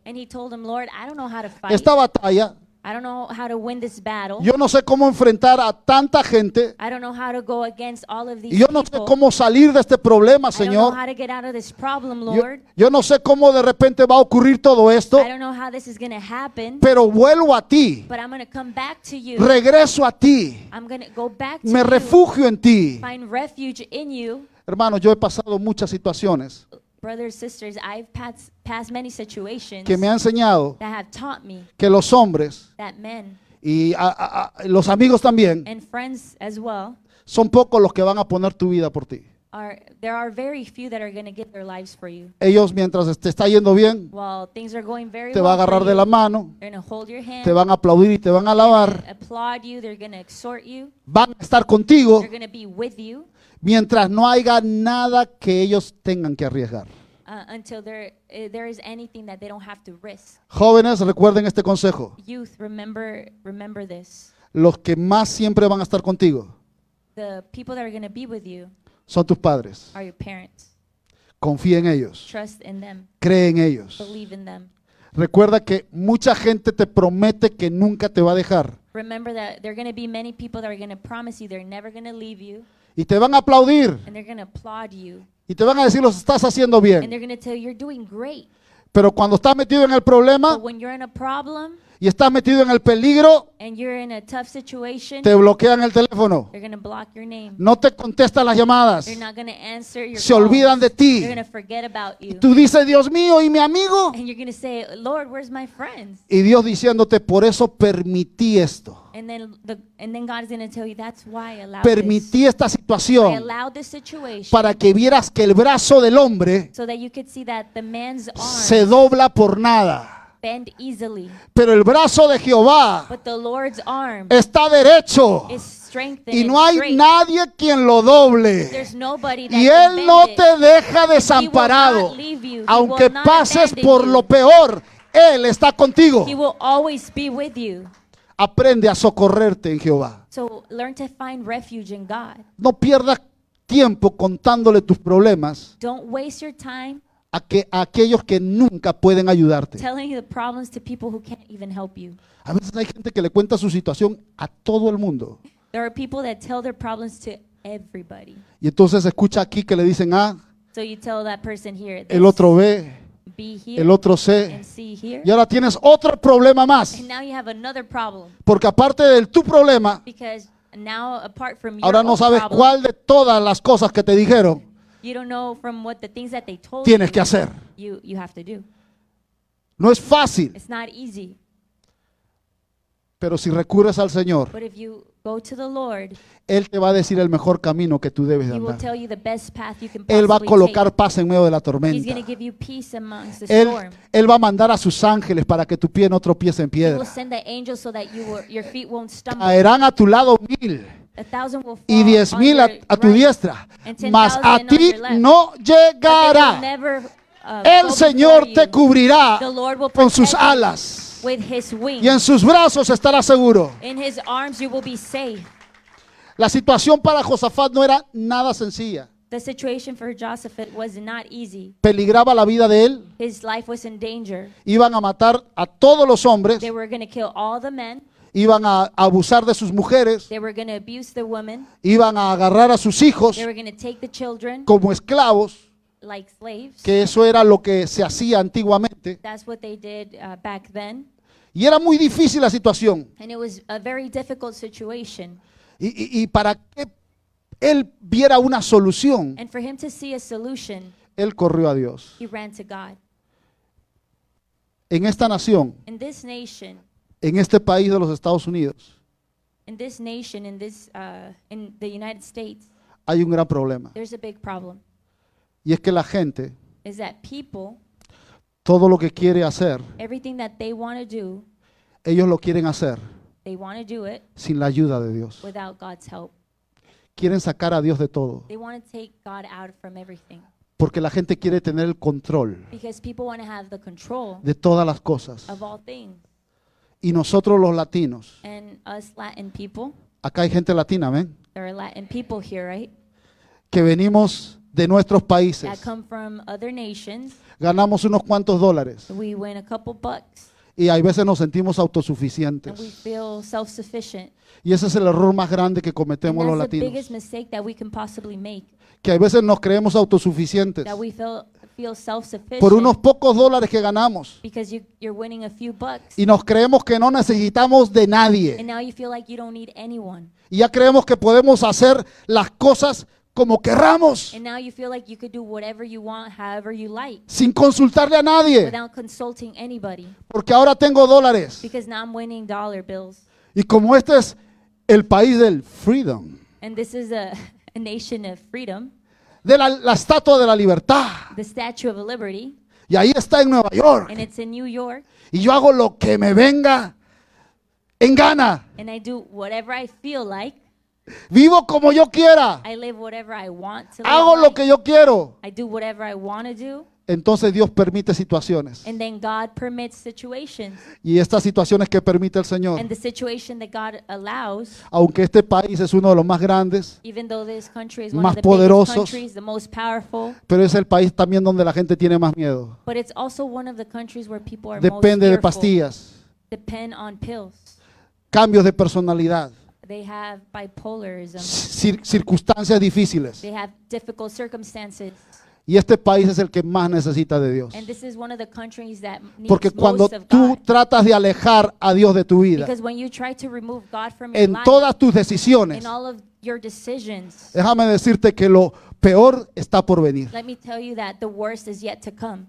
Esta batalla, I don't know how to win this battle. yo no sé cómo enfrentar a tanta gente. I don't know how to go against all of these Y yo no sé cómo salir de este problema, I don't know Señor. how to get out of this problem, Yo, Lord. yo no sé cómo de repente va a ocurrir todo esto, I don't know how this is going to happen. pero vuelvo a ti. But I'm going to come back to you. Regreso a ti. I'm going to go back to Me you. refugio en ti. Find refuge in you. Hermano, yo he pasado muchas situaciones Brothers, sisters, I've passed, passed many situations que me han enseñado that have taught me que los hombres that men y a- a- a- los amigos también and friends as well son pocos los que van a poner tu vida por ti. are there are very few that are going to give their lives for you. Ellos mientras te está yendo bien, While things are going very te va a well for agarrar de you, la mano, they're going to hold your hand, te van a aplaudir y te van a alabar, applaud you, they're going to exhort you, van a estar contigo they're going to be with you mientras no haya nada que ellos tengan que arriesgar. uh, until there uh, there is anything that they don't have to risk. Jóvenes, recuerden este consejo. Youth, remember remember this. Los que más siempre van a estar contigo The people that are going to be with you son tus padres. are your parents. Confía en ellos, Trust in them. cree en ellos. Believe in them. Recuerda que mucha gente te promete que nunca te va a dejar Remember that there are going to be many people that are going to promise you they're never going to leave you y te van a aplaudir and they're to applaud you y te van a decir los estás haciendo and bien. they're to tell you you're doing great. Pero cuando estás metido en el problema But when you're in a problem y estás metido en el peligro, and you're in a tough situation, te bloquean el teléfono. they're going to block your name. No te contestan las llamadas. They're not going to answer your Se olvidan de ti. They're going to forget about you. Tú dices, Dios mío, ¿y mi amigo? Say, Lord, where's my friends? Y Dios diciéndote, por eso permití esto. And then the and then God is going to tell you that's why I allowed Permití esta situación para que vieras que el brazo del hombre so that you could see that the man's arm se dobla por nada. Bend easily, Pero el brazo de Jehová but the Lord's arm está derecho is strengthened y and no hay nadie quien lo doble. Y can Él no it. te deja He will desamparado. not leave you. He Aunque pases por you. lo peor, Él está contigo. He will always be with you. Aprende a socorrerte en Jehová. So learn to find refuge in God. No pierdas tiempo contándole tus problemas A, que, a aquellos que nunca pueden ayudarte. A veces hay gente que le cuenta su situación a todo el mundo. There are people that tell their problems to everybody. Y entonces escucha aquí que le dicen A, So you tell that person here, el otro B, be here, el otro C. and see here. Y ahora tienes otro problema más. And now you have another problem Porque aparte de tu problema, because now apart from your ahora no sabes problem, cuál de todas las cosas que te dijeron you don't know from what the things that they told tienes you, que hacer. you you have to do. No es fácil, It's not easy. pero si recurres al Señor, But if you go to the Lord, Él te va a decir el mejor camino que tú debes de He will andar. tell you the best path you can Él va a possibly colocar take. paz en medio de la He's going tormenta. to give you peace amongst the Él, storm. él va a mandar a sus ángeles para que tu pie no tropiece en He will piedra. send the angels so that you will, your feet won't stumble. Caerán a tu lado mil Y diez mil a, a tu right, diestra, mas a ti no llegará. never, uh, El Señor te cubrirá con sus alas y en sus brazos estarás seguro. La situación para Josafat no era nada sencilla. The situation for was not easy. Peligraba la vida de él. His life was in danger. Iban a matar a todos los hombres. They were going to kill all the men. Iban a abusar de sus mujeres. They were going to abuse the women. Iban a agarrar a sus hijos They were going to take the children como esclavos, like slaves. que eso era lo que se hacía antiguamente. That's what they did uh, back then. Y era muy difícil la situación. And it was a very difficult situation. Y, y- y para que él viera una solución, And for him to see a solution, él corrió a Dios. he ran to God. En esta nación, In this nation, en este país de los Estados Unidos, in this nation, in this, uh, in the United States, hay un gran problema. there's a big problem. Y es que la gente, Is that people, todo lo que quiere hacer, everything that they want to do, ellos lo quieren hacer they want to do it sin la ayuda de Dios. without God's help. Quieren sacar a Dios de todo. They want to take God out from everything Porque la gente quiere tener el control because people want to have the control de todas las cosas. of all things. Y nosotros los latinos, And us Latin people, acá hay gente latina, ¿ven? there are Latin people here, right? Que venimos de nuestros That países, come from other nations. ganamos unos cuantos dólares We win a couple bucks y hay veces nos sentimos and we autosuficientes. feel self-sufficient. Y ese es el error más grande que cometemos los latinos. mistake that we can possibly make. Que a veces nos creemos autosuficientes That we feel por unos pocos dólares que ganamos. because you, you're winning a few bucks. Y nos creemos que no necesitamos de nadie. And now you feel like you don't need anyone. Y ya creemos que podemos hacer las cosas como querramos, sin consultarle a nadie. Porque ahora tengo dólares. Because now I'm winning dollar bills. Y como este es el país del freedom, And this is a, a nation of freedom, de la, la estatua de la libertad. the Statue of Liberty, Y ahí está en Nueva York. and it's in New York. Y yo hago lo que me venga en gana. And I do whatever I feel like. Vivo como yo quiera. I live whatever I want to live Hago lo like. que yo quiero. I do whatever I want to do. Entonces Dios permite situaciones. And then God permits situations. Y estas situaciones que permite el Señor, And the situation that God allows, aunque este país es uno de los más grandes, even though this country is one Más of the poderosos. countries, the most powerful, pero es el país también donde la gente tiene más miedo. but it's also one of the countries where people are Depende de most pastillas, depend on pills. cambios de personalidad, They have bipolarism. cir- circunstancias difíciles. They have difficult circumstances. Y este país es el que más necesita de Dios. And this is one of the countries that needs Porque cuando tú tratas de alejar a Dios de tu vida, Because when you try to remove God from your en todas tus decisiones, in all of your decisions, déjame decirte que lo peor está por venir. let me tell you that the worst is yet to come.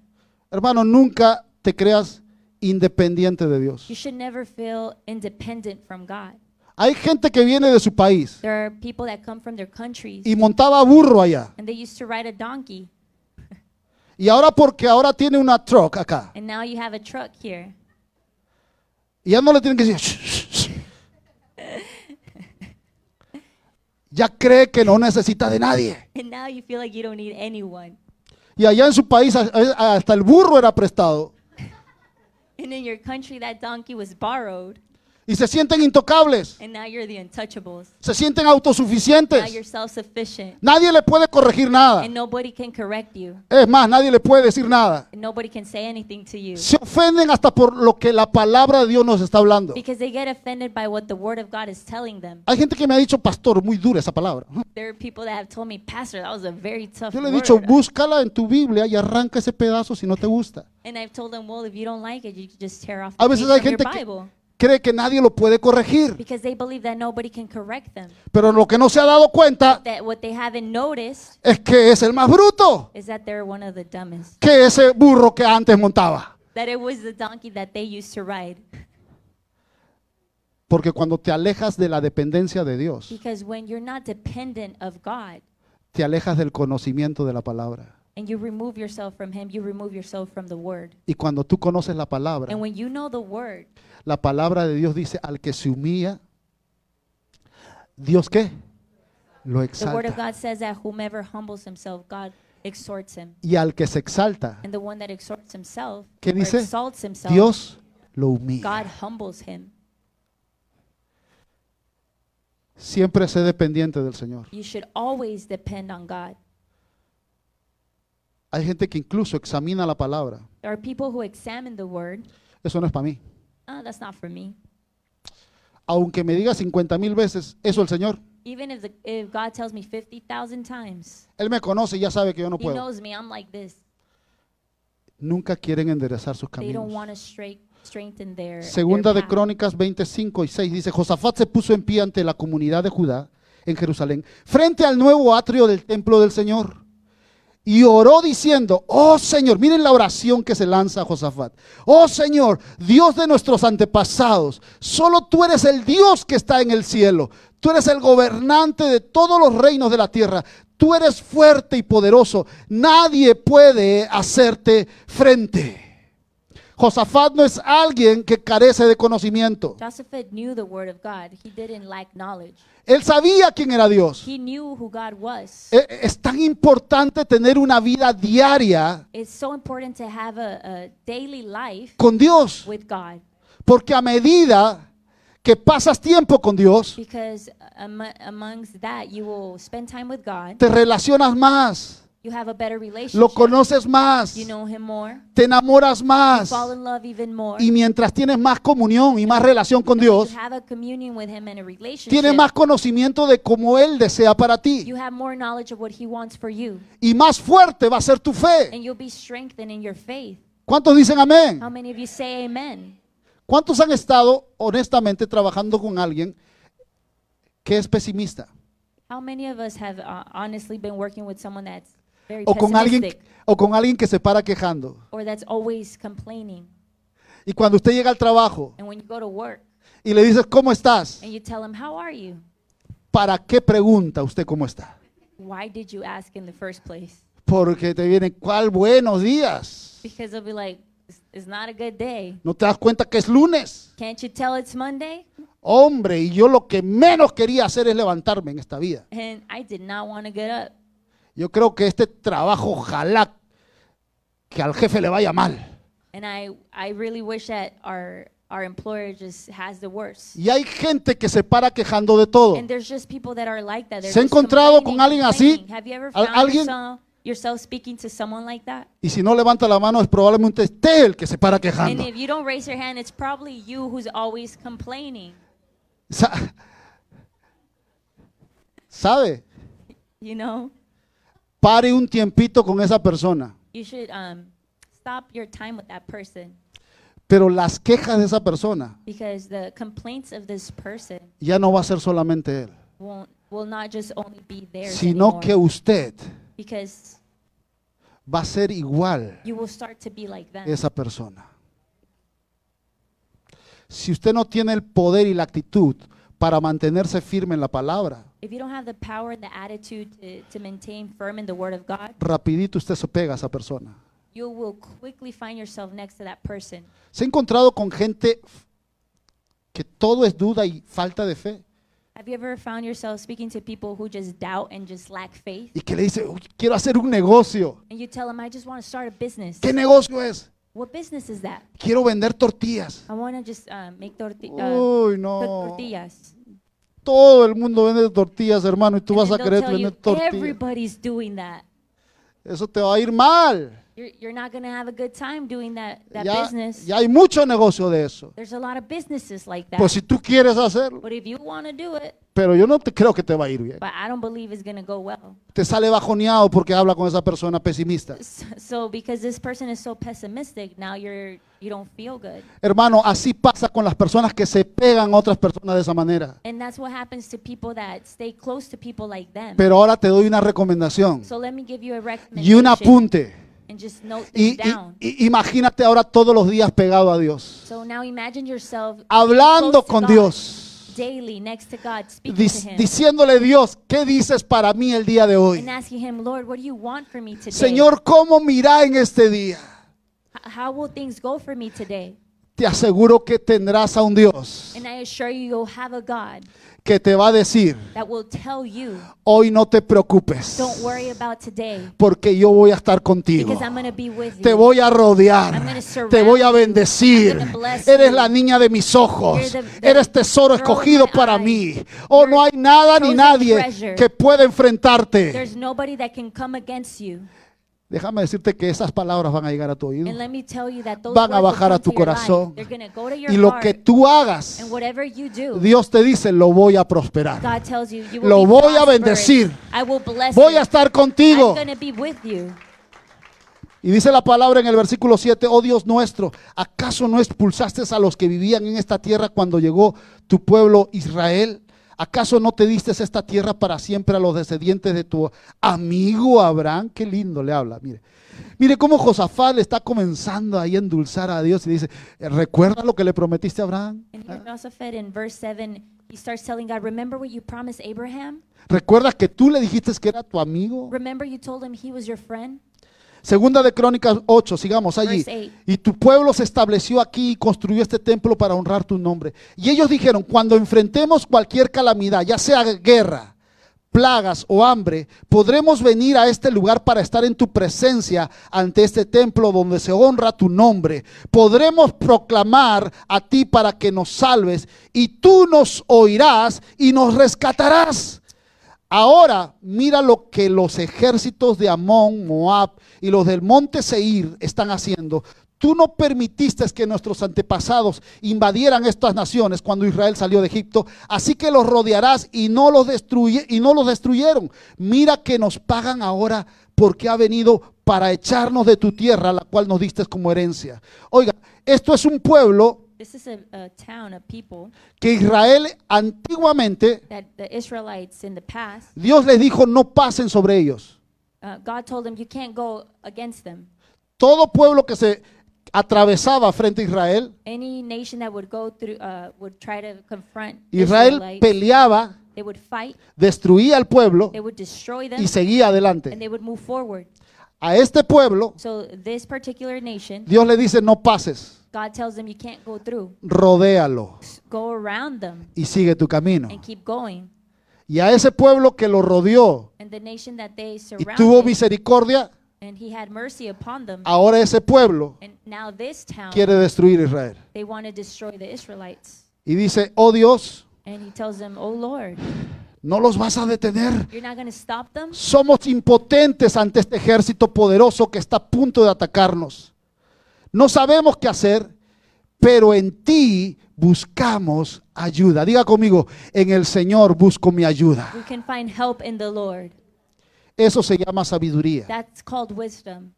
Hermano, nunca te creas independiente de Dios. You should never feel independent from God. Hay gente que viene de su país There are people that come from their countries y montaba burro allá. and they used to ride a donkey, Y ahora porque ahora tiene una truck acá. and now you have a truck here. Y ya no le tienen que decir. "Shh, shh, shh". Ya cree que no necesita de nadie. And now you feel like you don't need anyone. Y allá en su país hasta el burro era prestado. And in your country, that donkey was borrowed, Y se sienten intocables. and now you're the untouchables. Se sienten Now you're autosuficientes. self-sufficient, Nadie le puede corregir nada. and nobody can correct you, Es más, nadie le puede decir nada. and nobody can say anything to you. Se ofenden hasta por lo que la palabra de Dios nos está hablando. Because they get offended by what the Word of God is telling them. Hay gente que me ha dicho, pastor, muy dura esa palabra. There are people that have told me, Pastor, that was a very tough Yo le he dicho, word. búscala en tu Biblia y arranca ese pedazo si no te gusta. And I've told them, well, if you don't like it, you can just tear off A veces hay gente que. Cree que nadie lo puede corregir. Because they believe that nobody can correct them. Pero lo que no se ha dado cuenta That what they haven't noticed es que es el más bruto is that they're one of the dumbest. que ese burro que antes montaba. that it was the donkey that they used to ride. Porque cuando te alejas de la dependencia de Dios, Because when you're not dependent of God te alejas del conocimiento de la palabra. and you remove yourself from Him, you remove yourself from the Word. Y cuando tú conoces la palabra, And when you know the Word, la palabra de Dios dice, al que se humilla, ¿Dios qué? Lo the Word of exalta. God says that whomever humbles himself, God exhorts him. Y al que se exalta, And the one that exhorts himself, ¿Qué or dice? exalts himself, Dios lo humilla. God humbles him. Siempre sé dependiente del Señor. You should always depend on God. Hay gente que incluso examina la palabra. There are people who examine the Word. Eso no es para mí. Oh, that's not for me. Aunque me diga 50 mil veces, eso el Señor. Even if, the, if God tells me 50,000 times, Él me conoce y ya sabe que yo no He puedo. knows me, I'm like this. Nunca quieren enderezar sus They don't caminos. want to straight, strengthen their, their Segunda de path. Crónicas 25 y 6 dice, Josafat se puso en pie ante la comunidad de Judá en Jerusalén, frente al nuevo atrio del templo del Señor. Y oró diciendo, oh Señor, miren la oración que se lanza a Josafat. Oh Señor, Dios de nuestros antepasados, solo tú eres el Dios que está en el cielo. Tú eres el gobernante de todos los reinos de la tierra. Tú eres fuerte y poderoso. Nadie puede hacerte frente. Josafat no es alguien que carece de conocimiento. Josaphat knew the Word of God. He didn't lack knowledge. Él sabía quién era Dios. He knew who God was. E- Es tan importante tener una vida diaria It's so important to have a, a daily life con Dios, with God porque a medida que pasas tiempo con Dios, because am- amongst that you will spend time with God. te relacionas más, You have a better lo relationship. conoces más, You know Him more. te enamoras más. Fall in love even more. Y mientras tienes más comunión y más relación con Dios, You have a communion with Him and a relationship. tienes más conocimiento de cómo Él desea para ti. You have more knowledge of what He wants for you, Y más fuerte va a ser tu fe. and you'll be strengthened in your faith. ¿Cuántos dicen amén? How many of you say Amen? ¿Cuántos han estado honestamente trabajando con alguien que es pesimista? How many of us have uh, honestly been working with someone that's O con alguien, o con alguien que se para quejando. Y cuando usted llega al trabajo And when you go to work y le dices, ¿cómo estás? and you tell them, How are you? ¿Para qué pregunta usted cómo está? Why did you ask in the first place? Porque te viene, ¿cuál buenos días? Like, It's, it's not a good day. ¿No te das cuenta que es lunes? Can't you tell it's Monday? Hombre, y yo lo que menos quería hacer es levantarme en esta vida. And I did not want to get up. Yo creo que este trabajo, ojalá que al jefe le vaya mal. And I, I really wish that our, our employer just has the worst. Y hay gente que se para quejando de todo. And there's just people that are like that. They're ¿Se ha just encontrado complaining, con alguien así? complaining. Have you ever ¿Al- found alguien? yourself, yourself speaking to someone like that? Y si no levanta la mano es probablemente usted el que se para And quejando. if you don't raise your hand, it's probably you who's always complaining. Sa- ¿Sabe? You know, Pare un tiempito con esa persona. you should um, stop your time with that person Pero las quejas de esa persona because the complaints of this person ya no va a ser solamente él, won't will not just only be theirs sino anymore, que usted because va a ser igual you will start to be like them. esa persona. Si usted no tiene el poder y la actitud para mantenerse firme en la palabra, If you don't have the power and the attitude to, to maintain firm in the Word of God, rapidito usted se pega a esa persona. you will quickly find yourself next to that person. ¿Se ha encontrado con gente que todo es duda y falta de fe? Have you ever found yourself speaking to people who just doubt and just lack faith? Y que le dice, "Uy, quiero hacer un negocio. And you tell them, I just want to start a business. ¿Qué negocio es? What business is that? Quiero vender tortillas. I want to just uh, make torti- uh, Uy, cook no. tortillas. Todo el mundo vende tortillas, hermano, y tú And vas a they'll querer tell you, vender tortillas. everybody's doing that. Eso te va a ir mal. You're, you're not going to have a good time doing that, that Ya, business. ya hay mucho negocio de eso. There's a lot of businesses like that. Pues si tú quieres hacerlo, but if you want to do it, pero yo no te creo que te va a ir bien. but I don't believe it's going to go well. Te sale bajoneado porque habla con esa persona pesimista. So, so because this person is so pessimistic, now you're you don't feel good. Hermano, así pasa con las personas que se pegan a otras personas de esa manera. And that's what happens to people that stay close to people like them. Pero ahora te doy una recomendación so let me give you a y un recommendation apunte. And just note Y, things y- down. y imagínate ahora todos los días pegado a Dios, So now imagine yourself hablando con God, Dios, daily next to God, dic- to Him, diciéndole Dios, ¿qué dices para mí el día de hoy? Him? Señor, ¿cómo mirá en este día? How will things go for me today? Te aseguro que tendrás a un Dios And I assure you, you'll have a God que te va a decir, hoy no te preocupes, don't worry about today, porque yo voy a estar contigo. Te voy a rodear, te voy a bendecir. Eres la niña de mis ojos, eres tesoro escogido para mí. Oh, no hay nada ni nadie que pueda enfrentarte. Déjame decirte que esas palabras van a llegar a tu oído. And let me tell you that those Van a bajar a tu corazón. Y lo que tú hagas, Dios te dice, lo voy a prosperar. Lo voy a bendecir. Voy a estar contigo. Y dice la palabra en el versículo 7, oh Dios nuestro, ¿acaso no expulsaste a los que vivían en esta tierra cuando llegó tu pueblo Israel? ¿Acaso no te diste esta tierra para siempre a los descendientes de tu amigo Abraham? Qué lindo le habla, mire. Mire cómo Josafat le está comenzando ahí a endulzar a Dios y dice, ¿recuerda lo que le prometiste a Abraham? And here Josaphat in verse 7, he starts telling God, Remember what you promised Abraham? ¿Recuerdas que tú le dijiste que era tu amigo? Remember you told him he was your friend? Segunda de Crónicas 8, sigamos allí. Y tu pueblo se estableció aquí y construyó este templo para honrar tu nombre. Y ellos dijeron, cuando enfrentemos cualquier calamidad, ya sea guerra, plagas o hambre, podremos venir a este lugar para estar en tu presencia ante este templo donde se honra tu nombre. Podremos proclamar a ti para que nos salves y tú nos oirás y nos rescatarás. Ahora mira lo que los ejércitos de Amón, Moab y los del monte Seir están haciendo. Tú no permitiste que nuestros antepasados invadieran estas naciones cuando Israel salió de Egipto, así que los rodearás y no los destruye y no los destruyeron. Mira que nos pagan ahora porque ha venido para echarnos de tu tierra, la cual nos diste como herencia. Oiga, esto es un pueblo This is a, a town of people que Israel antiguamente that the Israelites in the past, Dios les dijo no pasen sobre ellos. uh, God told them, You can't go against them. todo pueblo que se atravesaba frente a Israel, Any nation that would go through, uh, would try to confront Israel Israelites, peleaba, they would fight, destruía al pueblo they would destroy them, y seguía and adelante. they would move forward. A este pueblo, So this particular nation, Dios le dice, no pases, God tells them you can't go through. rodéalo Go around them y sigue tu camino. and keep going. Y a ese pueblo que lo rodeó And the nation that they y surrounded, tuvo misericordia, and he had mercy upon them. ahora ese pueblo And now this town, quiere destruir Israel. they want to destroy the Israelites. Y dice, oh Dios, And he tells them, Oh Lord, no los vas a detener. you're not going to stop them? Somos impotentes ante este ejército poderoso que está a punto de atacarnos. No sabemos qué hacer, pero en ti buscamos ayuda. Diga conmigo, en el Señor busco mi ayuda. We can find help in the Lord. Eso se llama sabiduría. That's called wisdom.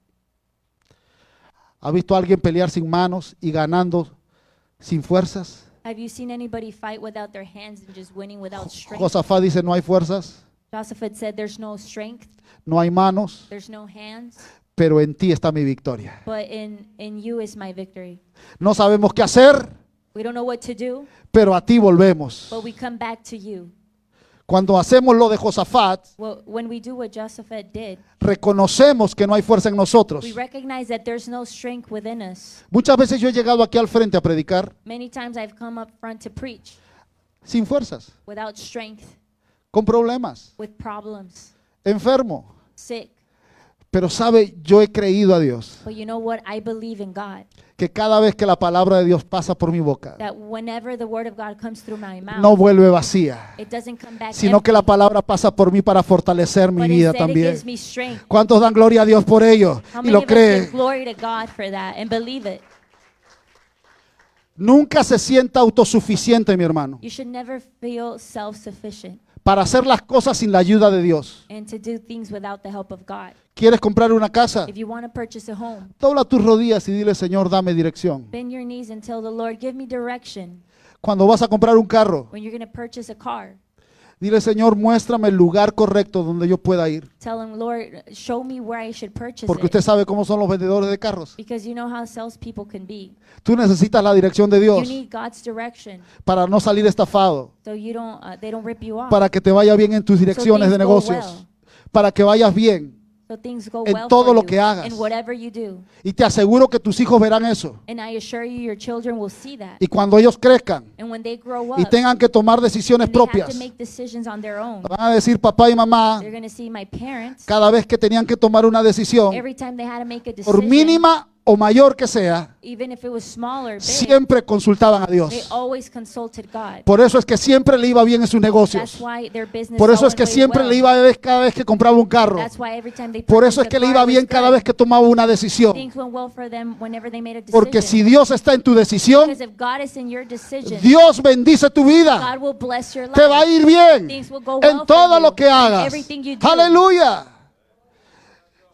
¿Ha visto a alguien pelear sin manos y ganando sin fuerzas? Have you seen anybody fight without their hands and just winning without strength? Josafat dice, no hay fuerzas, Josaphat said, There's no strength, no hay manos, there's no hands, pero en ti está mi victoria. but in, in you is my victory. No sabemos qué hacer, We don't know what to do, pero a ti volvemos. but we come back to you. Cuando hacemos lo de Josafat, Well, when we do what Josaphat did, reconocemos que no hay fuerza en nosotros. we recognize that there's no strength within us. Muchas veces yo he llegado aquí al frente a predicar Many times I've come up front to preach sin fuerzas, without strength, con problemas, with problems, enfermo. sick. Pero sabe, yo he creído a Dios But you know what? I believe in God. que cada vez que la palabra de Dios pasa por mi boca, That whenever the word of God comes through my mouth, no vuelve vacía, it doesn't come back sino que la palabra pasa por mí para fortalecer mi but vida instead it también. gives me strength. ¿Cuántos dan gloria a Dios por ello How y many lo of us give creen? glory to God for that and believe it? Nunca se sienta autosuficiente, mi hermano, You should never feel self-sufficient para hacer las cosas sin la ayuda de Dios. and to do things without the help of God. ¿Quieres comprar una casa? If you want to purchase a home, Dobla tus rodillas y dile, Señor, dame dirección. bend your knees and tell the Lord, give me direction. Cuando vas a comprar un carro, When you're going to purchase a car, Dile, Señor, muéstrame el lugar correcto donde yo pueda ir. Tell him, Lord, show me where I should purchase Porque it. usted sabe cómo son los vendedores de carros. Because you know how salespeople can be. Tú necesitas la dirección de You Dios need God's direction, para no salir estafado, so you don't. Uh, they don't rip you off. para que te vaya bien en tus direcciones de things go negocios, well. para que vayas bien. So things go en well todo for lo you que hagas. in whatever you do. Y te aseguro que tus hijos verán eso. And I assure you, your children will see that. Y cuando ellos crezcan And when they grow up, y tengan que tomar decisiones and they have propias, to make decisions on their own. van a decir papá y mamá, They're going to see my parents. cada vez que tenían que tomar una decisión, Every time they had to make a por mínima o mayor que sea, even if it was small or big, siempre consultaban a they Dios. always consulted God. Por eso es que siempre le iba bien en sus negocios. Por eso es que siempre well. le iba bien cada vez que compraba un carro. Por eso es que le iba bien cada vez que tomaba una decisión. Well. Porque si Dios está en tu decisión, decision, Dios bendice tu vida. Te va a ir bien well en todo lo que hagas. Aleluya.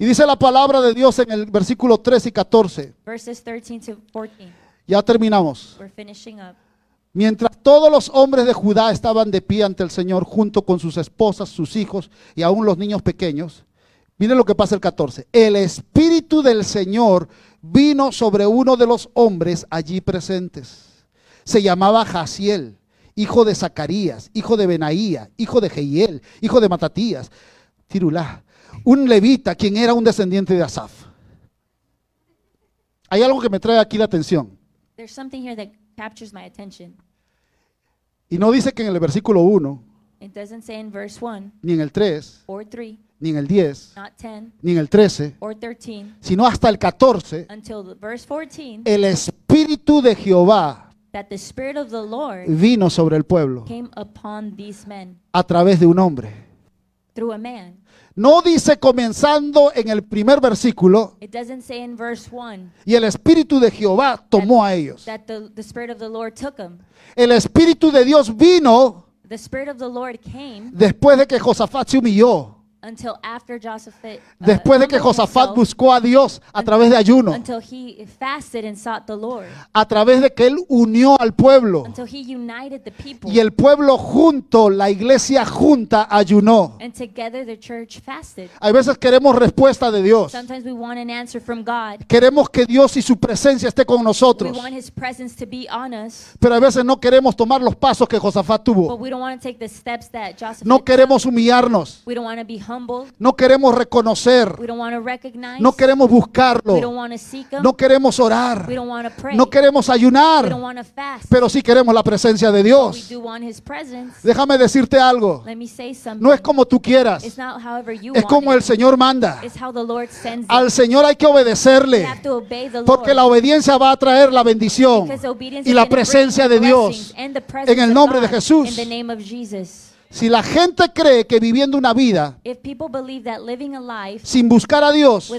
Y dice la palabra de Dios en el versículo 13 y 14. Verses 13 to 14. Ya terminamos. We're finishing up. Mientras todos los hombres de Judá estaban de pie ante el Señor junto con sus esposas, sus hijos y aún los niños pequeños, miren lo que pasa el 14. El Espíritu del Señor vino sobre uno de los hombres allí presentes. Se llamaba Jaciel, hijo de Zacarías, hijo de Benaía, hijo de Jehiel, hijo de Matatías, Tirulá, un levita quien era un descendiente de Asaf. Hay algo que me trae aquí la atención. There's something here that captures my attention. Y no dice que en el versículo 1, It doesn't say in verse 1 ni en el 3, or 3, ni en el 10, not 10 ni en el 13, or 13, sino hasta el 14, until the verse 14, el Espíritu de Jehová that the Spirit of the Lord vino sobre el pueblo came upon these men a través de un hombre. No dice comenzando en el primer versículo, It doesn't say in verse 1 y el Espíritu de Jehová tomó a ellos. that the, the Spirit of the Lord took them. El Espíritu de Dios vino The Spirit of the Lord came después de que Josafat se humilló, until after Joseph uh, después de que Josafat buscó a Dios a través de ayuno, until he fasted and sought the Lord, a través de que él unió al pueblo. until he united the people, Y el pueblo junto, la iglesia junta, ayunó. and together the church fasted. Hay veces queremos respuesta de Dios. Sometimes we want an answer from God. Queremos que Dios y su presencia esté con We nosotros. want His presence to be on us, Pero a veces no queremos tomar los pasos que Josafat but tuvo. we don't want to take the steps that Joseph No took. queremos humillarnos. We don't want to be. No queremos reconocer. No queremos buscarlo. No queremos orar. No queremos ayunar. Pero sí queremos la presencia de Dios. Déjame decirte algo. No es como tú quieras. Es como el Señor manda. Al. Señor hay que obedecerle. Porque la obediencia va a traer la bendición y la presencia de Dios. en el nombre de Jesús. Si la gente cree que viviendo una vida sin buscar a Dios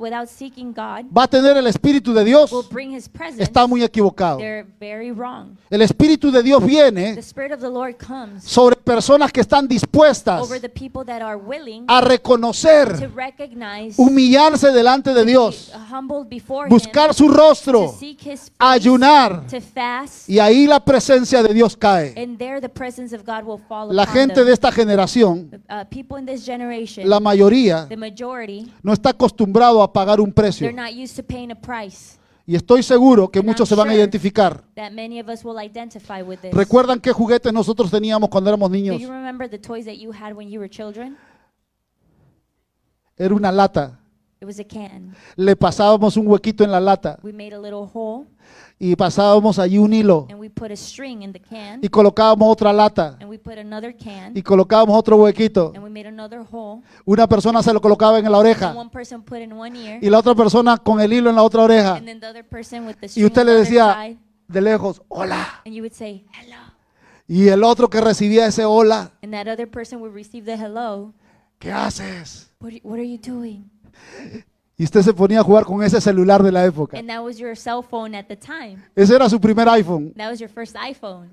without seeking God va a tener el Espíritu de Dios, will bring His presence, está muy equivocado. they're very wrong. El Espíritu de Dios The viene Spirit of the Lord comes sobre personas que están dispuestas over the people that are willing a to reconocer, recognize, humillarse delante de Dios, humbled before buscar Him, su rostro, to seek His face, ayunar. to fast, y ahí la presencia de Dios cae. and there the presence of God will fall La upon gente them. de esta generación, uh, people in this generation, la mayoría, the majority, no está acostumbrado a pagar un precio. they're not used to paying a price. Y estoy seguro que And muchos I'm se van a sure identificar. That many of us will identify with this. ¿Recuerdan qué juguetes nosotros teníamos cuando éramos Do niños? you remember the toys that you had when you were children? Era una lata. It was a can. Le pasábamos un huequito en la lata We made a little hole y pasábamos allí un hilo and we put a string in the can y colocábamos otra lata and we put another can y colocábamos otro huequito. and we made another hole. Una persona se lo colocaba en la And oreja one person put in one ear y la otra persona con el hilo en la otra oreja. and then the other person with the Y string usted on le the other decía side de lejos, hola. and you would say hello. Y el otro que recibía ese hola, And that other person would receive the hello. ¿qué haces? What, what are you doing? Y usted se ponía a jugar con ese celular de la época. And that was your cell phone at the time. Ese era su primer iPhone. That was your first iPhone.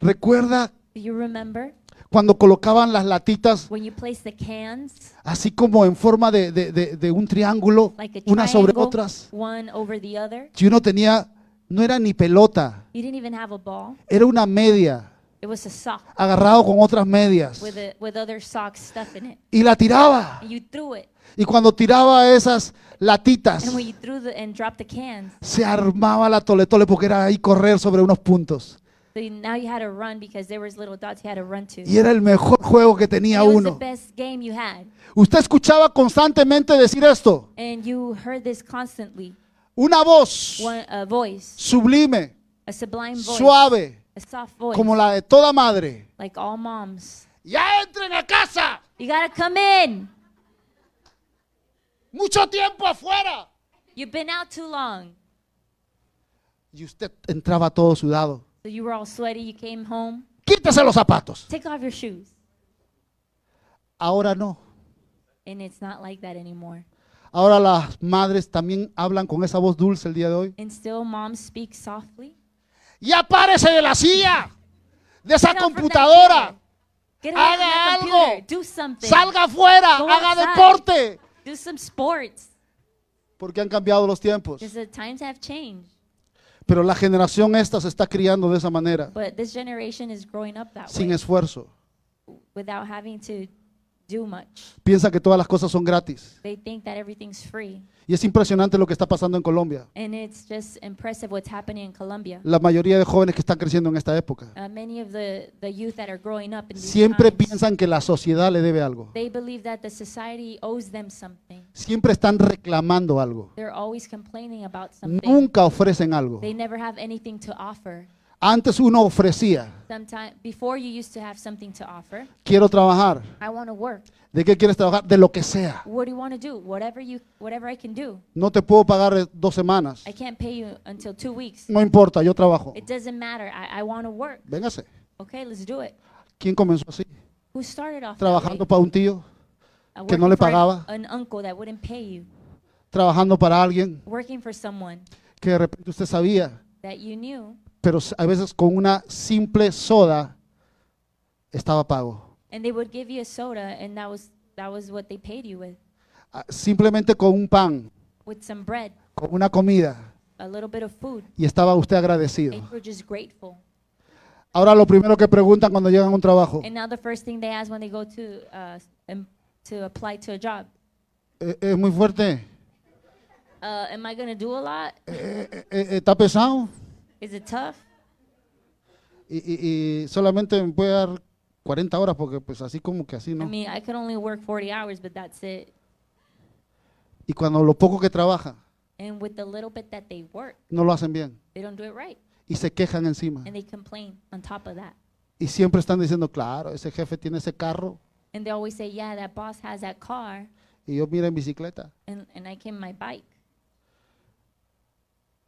¿Recuerda Do you remember cuando colocaban las latitas when you the cans así como en forma de, de- de- de un triángulo, like a unas sobre otras? one over the other? Si uno tenía no era ni pelota, You didn't even have a ball. era una media, It was a sock agarrado con otras medias. with a, with other socks stuff in it. Y la tiraba. And you threw it. Y cuando tiraba esas latitas, And when you threw the and dropped the cans, se armaba la tole tole porque era ahí correr sobre unos puntos. so you- now you had to run because there was little dots you had to run to. Y era el mejor juego que tenía It was the uno. best game you had. Usted escuchaba constantemente decir esto. And you heard this constantly. Una voz One, a voice, sublime, a sublime voice, suave, a soft voice, como la de toda madre. like all moms. Ya entren a casa. You gotta come in. Mucho tiempo afuera. You've been out too long. Y usted entraba todo sudado. So you were all sweaty. You came home. Quítese los zapatos. Take off your shoes. Ahora no. And it's not like that anymore. Ahora las madres también hablan con esa voz dulce el día de hoy. And still, moms speak softly. Ya párese de la silla, de esa computadora. Haga algo. Salga afuera, Go haga outside. deporte. Do some sports. Porque han cambiado los tiempos. The times have changed. Pero la generación esta se está criando de esa manera, But this generation is growing up that sin way esfuerzo. without having to do much. Piensa que todas las cosas son gratis. They think that everything's free. Y es impresionante lo que está pasando en Colombia. And it's just impressive what's happening in Colombia. La mayoría de jóvenes que están creciendo en esta época Uh, many of the, the youth that are growing up in these siempre times, piensan que la sociedad le debe algo. they believe that the society owes them something. Siempre están reclamando algo. They're always complaining about something. Nunca ofrecen algo. They never have anything to offer. Antes uno ofrecía, before you used to have something to offer. quiero trabajar. I want to work. ¿De qué quieres trabajar? De lo que sea. What do you want to do? Whatever you whatever I can do. No te puedo pagar eh, dos semanas. I can't pay you until 2 weeks. No importa, yo trabajo. It doesn't matter. I, I want to work. Véngase. Okay, let's do it. ¿Quién comenzó así? Who started off Trabajando para un tío, Uh, que no le pagaba. An uncle that wouldn't pay you. trabajando para alguien Working for someone que de repente usted sabía, that you knew pero a veces con una simple soda estaba pago. and they would give you a soda and that was that was what they paid you with. Simplemente con un pan, with some bread. Con una comida, a little bit of food. Y estaba usted agradecido. and you were just grateful. Ahora lo primero que preguntan cuando llegan a un trabajo, and now the first thing they ask when they go to uh, em- to apply to a job. "Eh, ¿es muy fuerte? uh, am I do a lot Eh, eh, eh, ¿Está pesado? Is it tough Y, y- y solamente me puede dar 40 horas porque pues así como que así, I ¿no? mean I could only work 40 hours but that's it Y cuando lo poco que trabaja, and with the little bit that they work no lo hacen bien. they don't do it right Y se quejan encima. and they complain on top of that Y siempre están diciendo, claro, ese jefe tiene ese carro and they always say yeah that boss has that car y yo en bicicleta. and, and I came my bike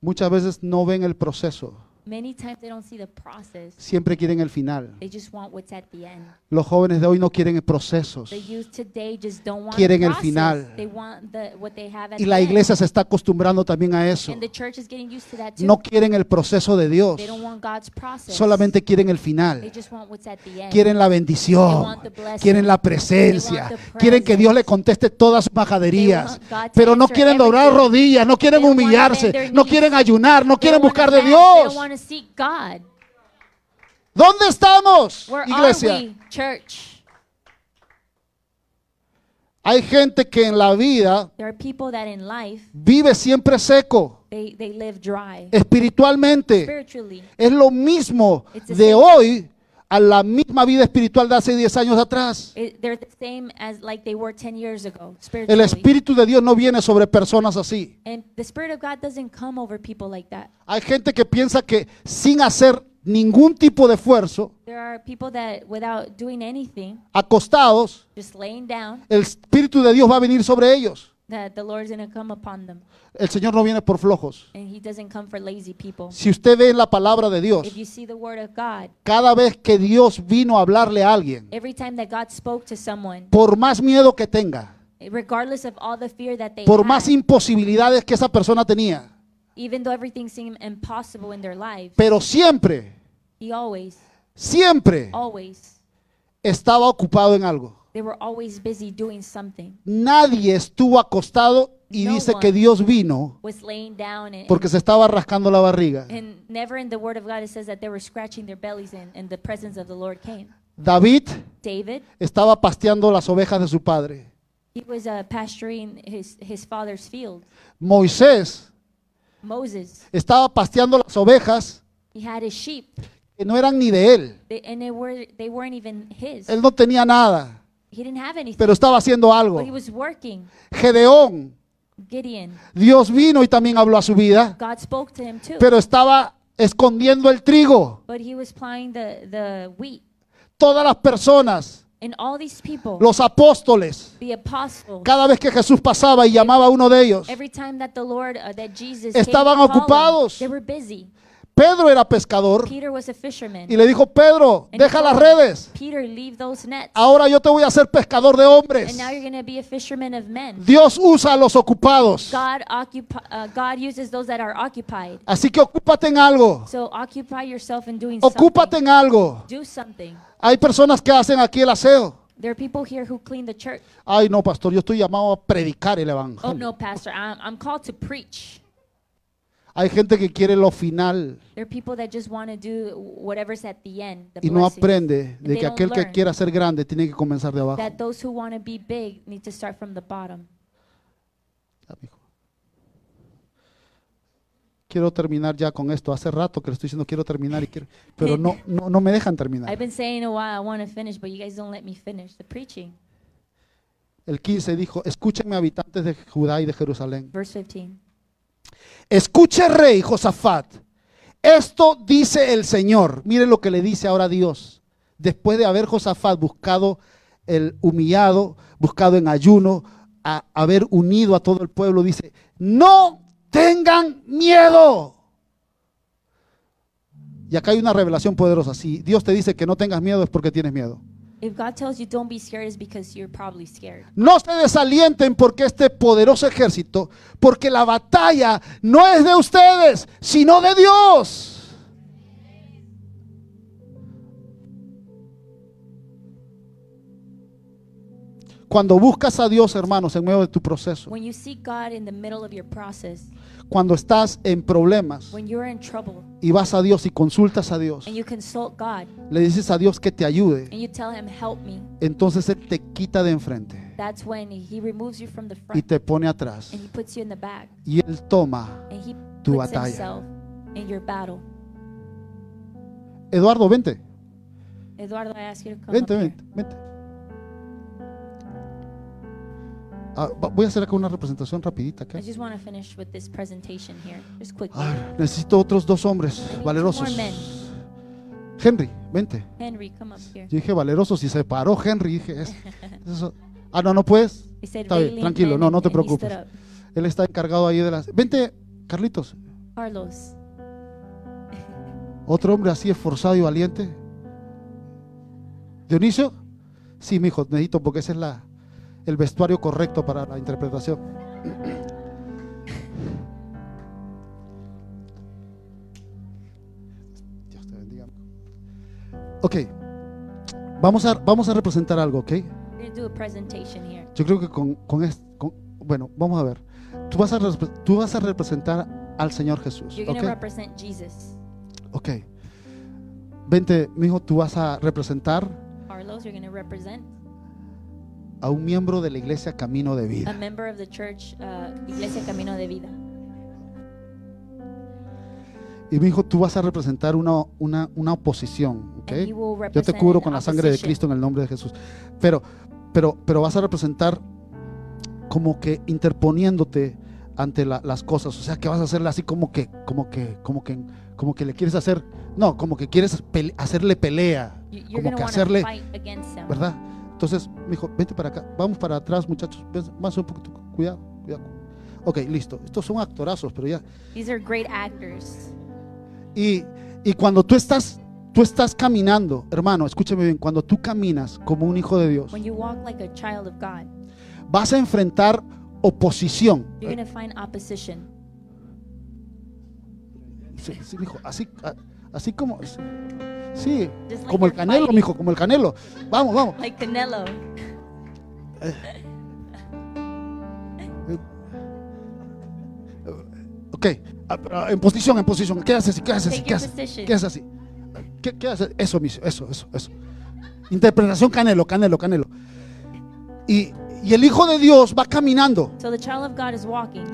Muchas veces no ven el proceso, Many times they don't see the process. siempre quieren el final. They just want what's at the end. Los jóvenes de hoy no quieren procesos. The youth today just don't want Quieren the el process. final. They want the, what they have at Y the la end. iglesia se está acostumbrando también a eso. And the church is getting used to that too. No quieren el proceso de Dios, They don't want God's process. solamente quieren el They final. just want what's at the end. Quieren la They bendición, want the blessing. quieren la They presencia, want the quieren que Dios le conteste todas sus They majaderías, want God to pero no quieren doblar rodillas, no quieren humillarse, no quieren ayunar, no They quieren buscar de Dios. To seek God. ¿Dónde estamos, Where iglesia? are we, church? Hay gente que en la vida There are people that in life vive siempre seco, they, they live dry espiritualmente. spiritually. Es lo mismo It's de hoy a la misma vida espiritual de hace 10 años atrás. It, they're the same as like they were 10 years ago El. Espíritu de Dios no viene sobre personas así. Hay gente que piensa que sin hacer ningún tipo de esfuerzo, There are people that, without doing anything, acostados, just laying down, el Espíritu de Dios va a venir sobre ellos. That the Lord's going to come upon them. El Señor no viene por flojos. And He doesn't come for lazy people. Si usted ve la palabra de Dios, If you see the Word of God, cada vez que Dios vino a hablarle a alguien, every time that God spoke to someone, por más miedo que tenga, regardless of all the fear that they por had, más imposibilidades que esa persona tenía, even though everything seemed impossible in their lives, pero siempre, He always, siempre always, estaba ocupado en algo. They were always busy doing something. Nadie estuvo acostado y no dice que Dios vino was laying down and, porque se estaba rascando la barriga. and never in the word of God it says that they were scratching their bellies and, and the presence of the Lord came. David David, estaba pasteando las ovejas de su padre. he was uh, pasturing his, his father's field. Moisés Moses, estaba pasteando las ovejas he had his sheep que no eran ni de él. they, and they, were, they weren't even his. Él no tenía nada, He didn't have anything, pero estaba haciendo algo. but he was working. Gedeón, Gideon, Dios vino y también habló a su vida, God spoke to him too, pero estaba escondiendo el trigo. but he was plowing the, the wheat. Todas las personas, And all these people, los apóstoles, the apostles, cada vez que Jesús pasaba y llamaba a uno de ellos, every time that the Lord, uh, that Jesus Estaban came to call them, ocupados. they were busy. Pedro era pescador Peter was a fisherman. y le dijo, Pedro, deja las redes. Peter, leave those nets. Ahora yo te voy a hacer pescador de hombres. And now you're going to be a fisherman of men. Dios usa a los ocupados. Uh, God uses those that are occupied. Así que ocúpate en algo. So occupy yourself in doing Ocúpate something. en algo. Do something. Hay personas que hacen aquí el aseo. There are people here who clean the church. Ay, no, pastor, yo estoy llamado a predicar el Oh evangelio. no, pastor, I'm, I'm called to preach. Hay gente que quiere lo final There are people that just want to do whatever's at the end, the y no aprende de que aquel que quiera ser grande tiene que comenzar de abajo. That those who want to be big need to start from the bottom. Amigo. Quiero terminar ya con esto. Hace rato que le estoy diciendo quiero terminar y quiero, pero no, no, no me dejan terminar. I've been saying a while I want to finish, but you guys don't let me finish the preaching. El 15 dijo, escúchenme habitantes de Judá y de Jerusalén. Verse 15. Escuche rey Josafat. Esto dice el Señor. Mire lo que le dice ahora Dios. Después de haber Josafat buscado el humillado, buscado en ayuno, a haber unido a todo el pueblo, dice, no tengan miedo. Y acá hay una revelación poderosa. Si Dios te dice que no tengas miedo es porque tienes miedo. If God tells you don't be scared, it's because you're probably scared. No se desalienten porque este poderoso ejército, porque la batalla no es de ustedes, sino de Dios. Cuando buscas a Dios, hermanos, en medio de tu proceso, When you seek God in the middle of your process, cuando estás en problemas trouble y vas a Dios y consultas a Dios, consult God le dices a Dios que te ayude, and you tell Him, Help me, entonces Él te quita de enfrente that's when He removes you from the y front te pone atrás. and He puts you in the back Y Él toma Tu batalla. Himself in your battle. Eduardo, vente, Eduardo, I ask you to come vente, vente, vente. Ah, voy a hacer acá una representación rapidita. acá. I just want to finish with this presentation here, just quickly. Ah, necesito otros dos hombres need two valerosos. more men. Henry, vente. Henry, come up here. Yo dije valerosos y se paró Henry. Dije, es- eso- ah, no, no puedes. Said, Está bien, "Valiant tranquilo, men," no, no te and he stood preocupes. up. Él está encargado ahí de las. Vente, Carlitos. Carlos, Otro hombre así esforzado y valiente. Dionisio. Sí, mijo, necesito porque ese es la, el vestuario correcto para la interpretación. Dios te bendiga. Ok, vamos a, vamos a representar algo, ¿ok? we're going to do a presentation here. Yo creo que con, con esto, bueno, vamos a ver. Tú vas a, tú vas a representar al Señor Jesús, going ¿ok? Vente, mijo, tú vas a representar Carlos, you're represent a un miembro de la iglesia Camino de a Vida. member of the church, uh, Iglesia Camino de Vida. Y mi hijo, tú vas a representar una, una, una oposición, ¿ok? And he will Yo te cubro con la sangre de. Cristo en el nombre de Jesús. Pero, pero, pero vas a representar como que interponiéndote ante la- las cosas. O sea, que vas a hacerle así como que, como que, como que, como que le quieres hacer, no, como que quieres pele- hacerle pelea, You- You're como que hacerle. ¿verdad? Entonces, mi hijo, vente para acá. Vamos para atrás, muchachos. Más un poquito. Cuidado, cuidado. Ok, listo. Estos son actorazos, pero ya. These are great actors. Y, y cuando tú estás, tú estás caminando, hermano, escúchame bien, cuando tú caminas como un hijo de Dios, When you walk like a child of God, vas a enfrentar oposición. you're going to find opposition. Sí, sí, mijo, así, a- así como, sí, like como el canelo, fighting. mijo, como el canelo. Vamos, vamos. Like Canelo. Ok, ah, en posición, en posición. Así, quédase así, Take your quédase, position. quédase así. ¿Qué, qué hace? Eso, mismo, eso, eso, eso. Interpretación canelo, canelo, canelo. Y, y el Hijo de Dios va caminando, So the child of God is walking,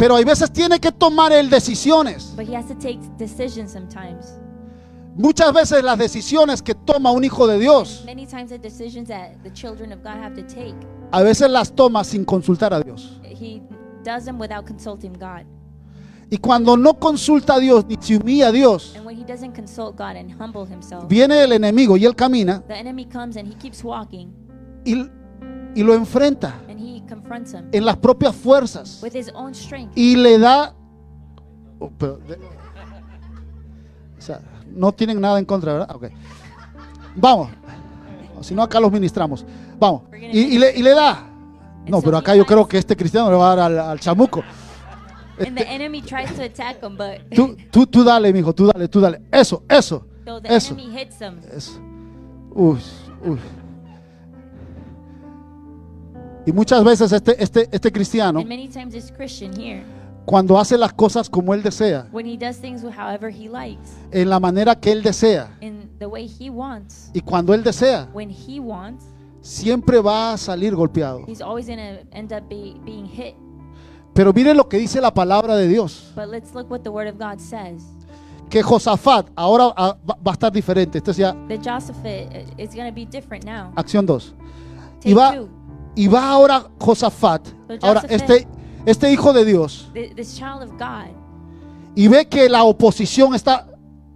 pero hay veces tiene que tomar él decisiones. but he has to take decisions sometimes. Muchas veces las decisiones que toma un hijo de Dios, Many times the decisions that the children of God have to take, a veces las toma sin consultar a Dios. he does them without consulting God. Y cuando no consulta a Dios ni se humilla a Dios, And when he doesn't consult God and humble himself, viene el enemigo y él camina the enemy comes and he keeps walking y, y lo enfrenta him en las propias fuerzas with his own strength. y le da... Oh, pero de- o sea, no tienen nada en contra, ¿verdad? Ok. Vamos. Si no, acá los ministramos. Vamos. Y, y le, y le da. No, pero acá yo creo que este cristiano le va a dar al, al chamuco. Tú, tú, tú dale, mijo, tú dale, tú dale. Eso, eso, eso. Uy, uy. Y muchas veces este, este, este cristiano, cuando hace las cosas como él desea, when he does things however he likes, en la manera que él desea, wants, y cuando él desea, wants, siempre va a salir golpeado. Pero miren lo que dice la palabra de Dios, que Josafat ahora ah, va a estar diferente. Esto es ya now. acción 2. Take Y va. Y va ahora Josafat, ahora este, este hijo de Dios, Th- This child of God, y ve que la oposición está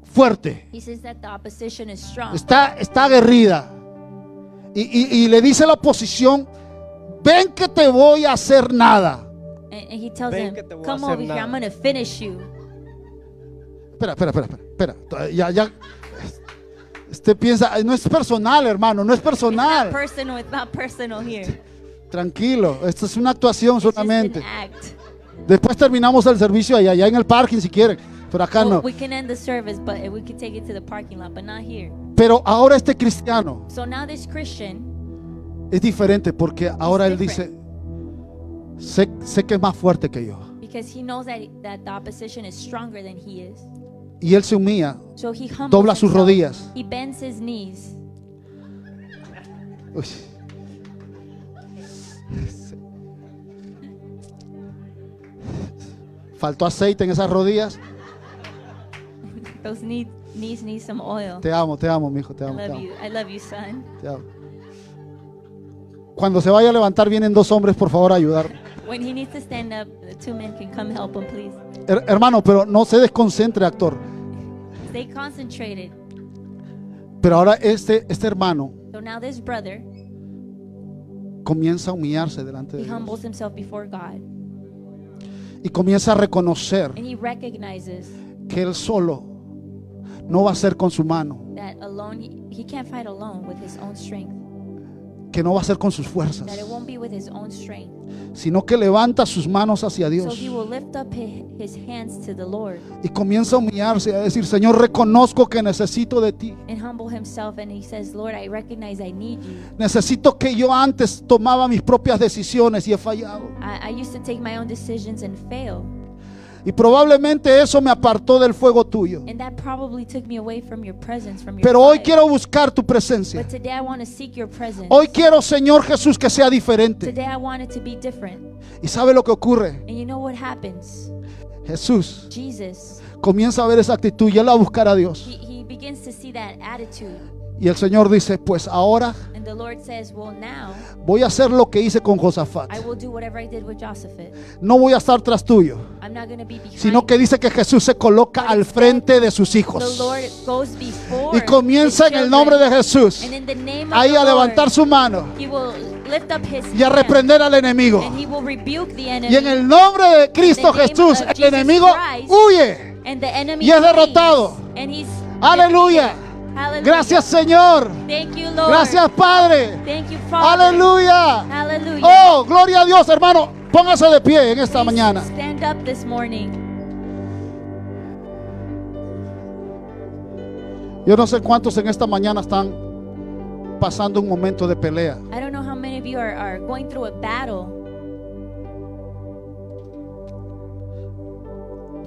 fuerte, he says that the opposition is strong. está, está aguerrida. Y, y- y le dice a la oposición, ven que te voy a hacer nada. And, and he tells Ven him, que te voy a Come hacer over here, I'm nada." going to finish you. Espera, espera, espera, espera, espera. Ya, ya. Usted piensa, "Ay, no es personal, hermano, no es Not personal. personal, it's not personal here. Tranquilo, esto es una actuación It's solamente. Después terminamos el servicio allá, allá en el parking si quieren, pero acá Well, no. service, lot. Pero ahora este cristiano So now this Christian, es diferente porque ahora él dice, different. sé, sé que es más fuerte que yo. because he knows that, that the opposition is stronger than he is, Y él se humilla, so dobla sus rodillas. He bends his knees. Uy. Faltó aceite en esas rodillas. Those knee, knees need some oil. Te amo, te amo, mi hijo, te I amo, te amo, you. I love you, son. te amo. Cuando se vaya a levantar vienen dos hombres, por favor, a ayudar. When he needs to stand up, the two men can come help him, please. Her- hermano, pero no se desconcentre, actor. Stay concentrated. Pero ahora este, este hermano So now this brother, comienza a humillarse delante de he Dios. humbles himself before God. Y comienza a reconocer And he recognizes que él solo no va a ser con su mano, that alone, he, he can't fight alone with his own strength. Que no va a ser con sus fuerzas, sino que levanta sus manos hacia Dios he will lift up his, his hands to the Lord y comienza a humillarse y a decir, Señor, reconozco que necesito de ti. and humble himself. And he says, Lord, I recognize I need you. Necesito que yo antes tomaba mis propias decisiones y he fallado. Y probablemente eso me apartó del fuego tuyo. And that probably took me away from your presence, from your Pero hoy quiero buscar tu presencia. But today I want to seek your presence. Hoy quiero, Señor Jesús, que sea diferente. Today I want it to be different. ¿Y sabe lo que ocurre? And you know what happens? Jesús comienza a ver esa actitud y él va a buscar a Dios. Y el Señor dice, pues ahora And the Lord says, Well, now voy a hacer lo que hice con Josafat. I will do whatever I did with Josaphat. No voy a estar tras tuyo, sino que dice que Jesús se coloca al frente de sus the hijos. Lord goes before. Y comienza en el nombre de. Jesús ahí a levantar su mano y a reprender al enemigo. And he will rebuke the enemy. Y en el nombre de Cristo Jesús, el enemigo huye. y es derrotado. Aleluya. Gracias Señor. Thank you, Lord. Gracias Padre. Thank you, Father. Aleluya. Hallelujah. Oh, gloria a Dios, hermano. Póngase de pie en esta Please mañana. Stand up this morning. Yo no sé cuántos en esta mañana están pasando un momento de pelea. I don't know how many of you are, are going through a battle.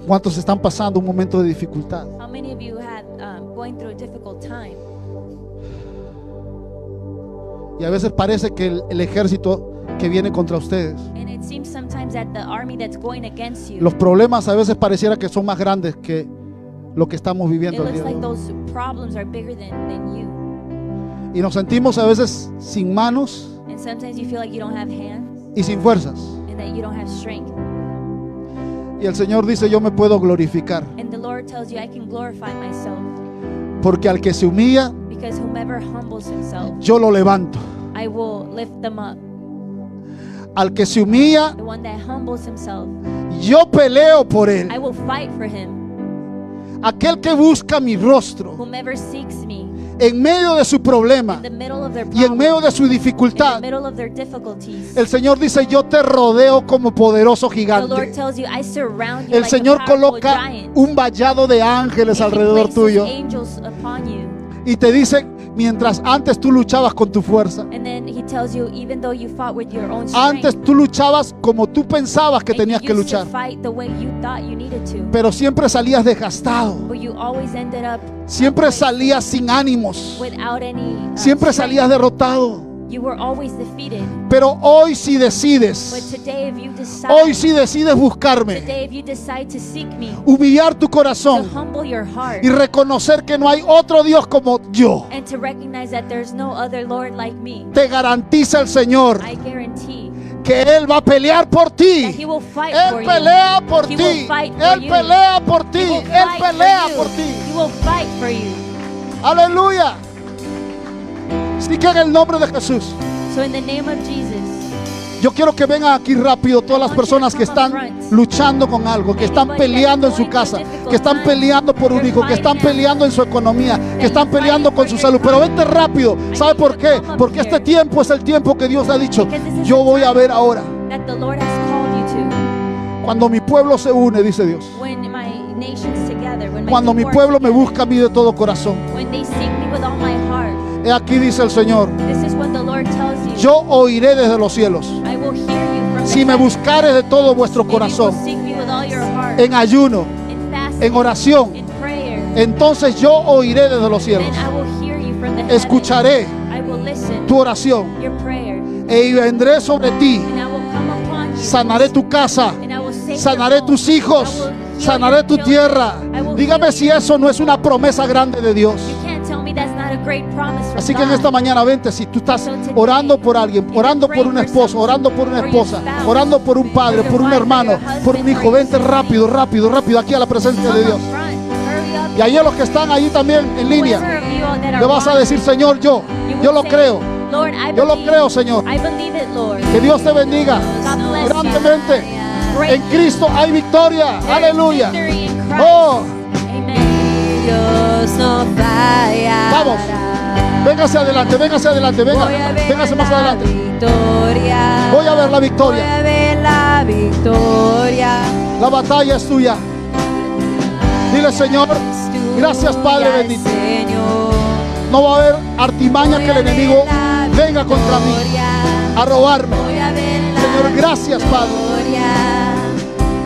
¿Cuántos están pasando un momento de dificultad? How many of you had um, going through a difficult time? Y a veces parece que el, el ejército que viene contra ustedes, And it seems sometimes that the army that's going against you, los problemas a veces pareciera que son más grandes que lo que estamos viviendo el looks día de like hoy. those problems are bigger than, than you. Y nos sentimos a veces sin manos And sometimes you feel like you don't have hands y sin fuerzas. and that you don't have strength. Y el Señor dice, yo me puedo glorificar. And the Lord tells you, I can glorify myself Porque al que se humilla, because whomever humbles himself, yo lo levanto. I will lift them up. Al que se humilla, The one that humbles himself, yo peleo por él. I will fight for him. Aquel que busca mi rostro Whomever seeks me en medio de su problema y en medio de su dificultad, el Señor dice, yo te rodeo como poderoso gigante. El Señor coloca un vallado de ángeles alrededor tuyo. Y te dice, mientras antes tú luchabas con tu fuerza, you, you own antes strength, tú luchabas como tú pensabas que tenías que luchar, you pero siempre salías desgastado, siempre salías sin ánimos, any. uh, siempre strength. salías derrotado. You were always defeated. Pero hoy si But decides, today, if you decide, hoy si decides buscarme, today if you decide to seek me, humillar tu to corazón humble your heart, y reconocer que no hay otro Dios como yo, and to recognize that there's no other Lord like me, te garantiza el Señor I guarantee que Él va a pelear por that ti. He will fight for Él you. pelea por He ti. will fight for Él you. pelea por ti. Él pelea por ti. Aleluya. Así que en el nombre de Jesús, So in the name of Jesus, yo quiero que vengan aquí rápido todas las personas que están luchando con algo, que están peleando en su casa, que están peleando por un hijo, que están peleando en su economía, que están peleando con su salud. Pero vente rápido. ¿Sabe por qué? Porque este tiempo es el tiempo que Dios ha dicho. Yo voy a ver ahora. Cuando mi pueblo se une, dice Dios. Cuando mi pueblo me busca a mí de todo corazón. He aquí dice el Señor. Yo oiré desde los cielos. Si me buscares de todo vuestro corazón, en ayuno, en oración, entonces yo oiré desde los cielos. Escucharé tu oración prayer, e vendré sobre ti. Sanaré tu casa, sanaré tus hijos, sanaré tu tierra. Dígame si eso no es una promesa grande de Dios. Así que en esta mañana vente, si tú estás orando por alguien, orando por un esposo, orando por una esposa, orando por un padre, por un hermano, por un hijo, vente rápido, rápido, rápido aquí a la presencia de Dios. Y ahí a los que están ahí también en línea, le vas a decir, Señor, yo, yo lo creo. Yo lo creo, Señor. Que Dios te bendiga grandemente. En Cristo hay victoria. Aleluya. Oh. Dios no falla. Vamos. véngase adelante, véngase adelante, venga, Voy a ver véngase más la adelante. victoria. Voy a ver la Voy victoria. a ver la victoria. La batalla es tuya. Dile, Señor, gracias Padre bendito. Señor. No va a haber artimaña que el enemigo venga contra mí a robarme. Señor, gracias Padre, victoria.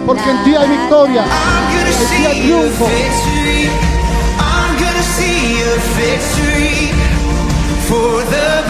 porque en ti hay victoria. En ti hay triunfo. a victory for the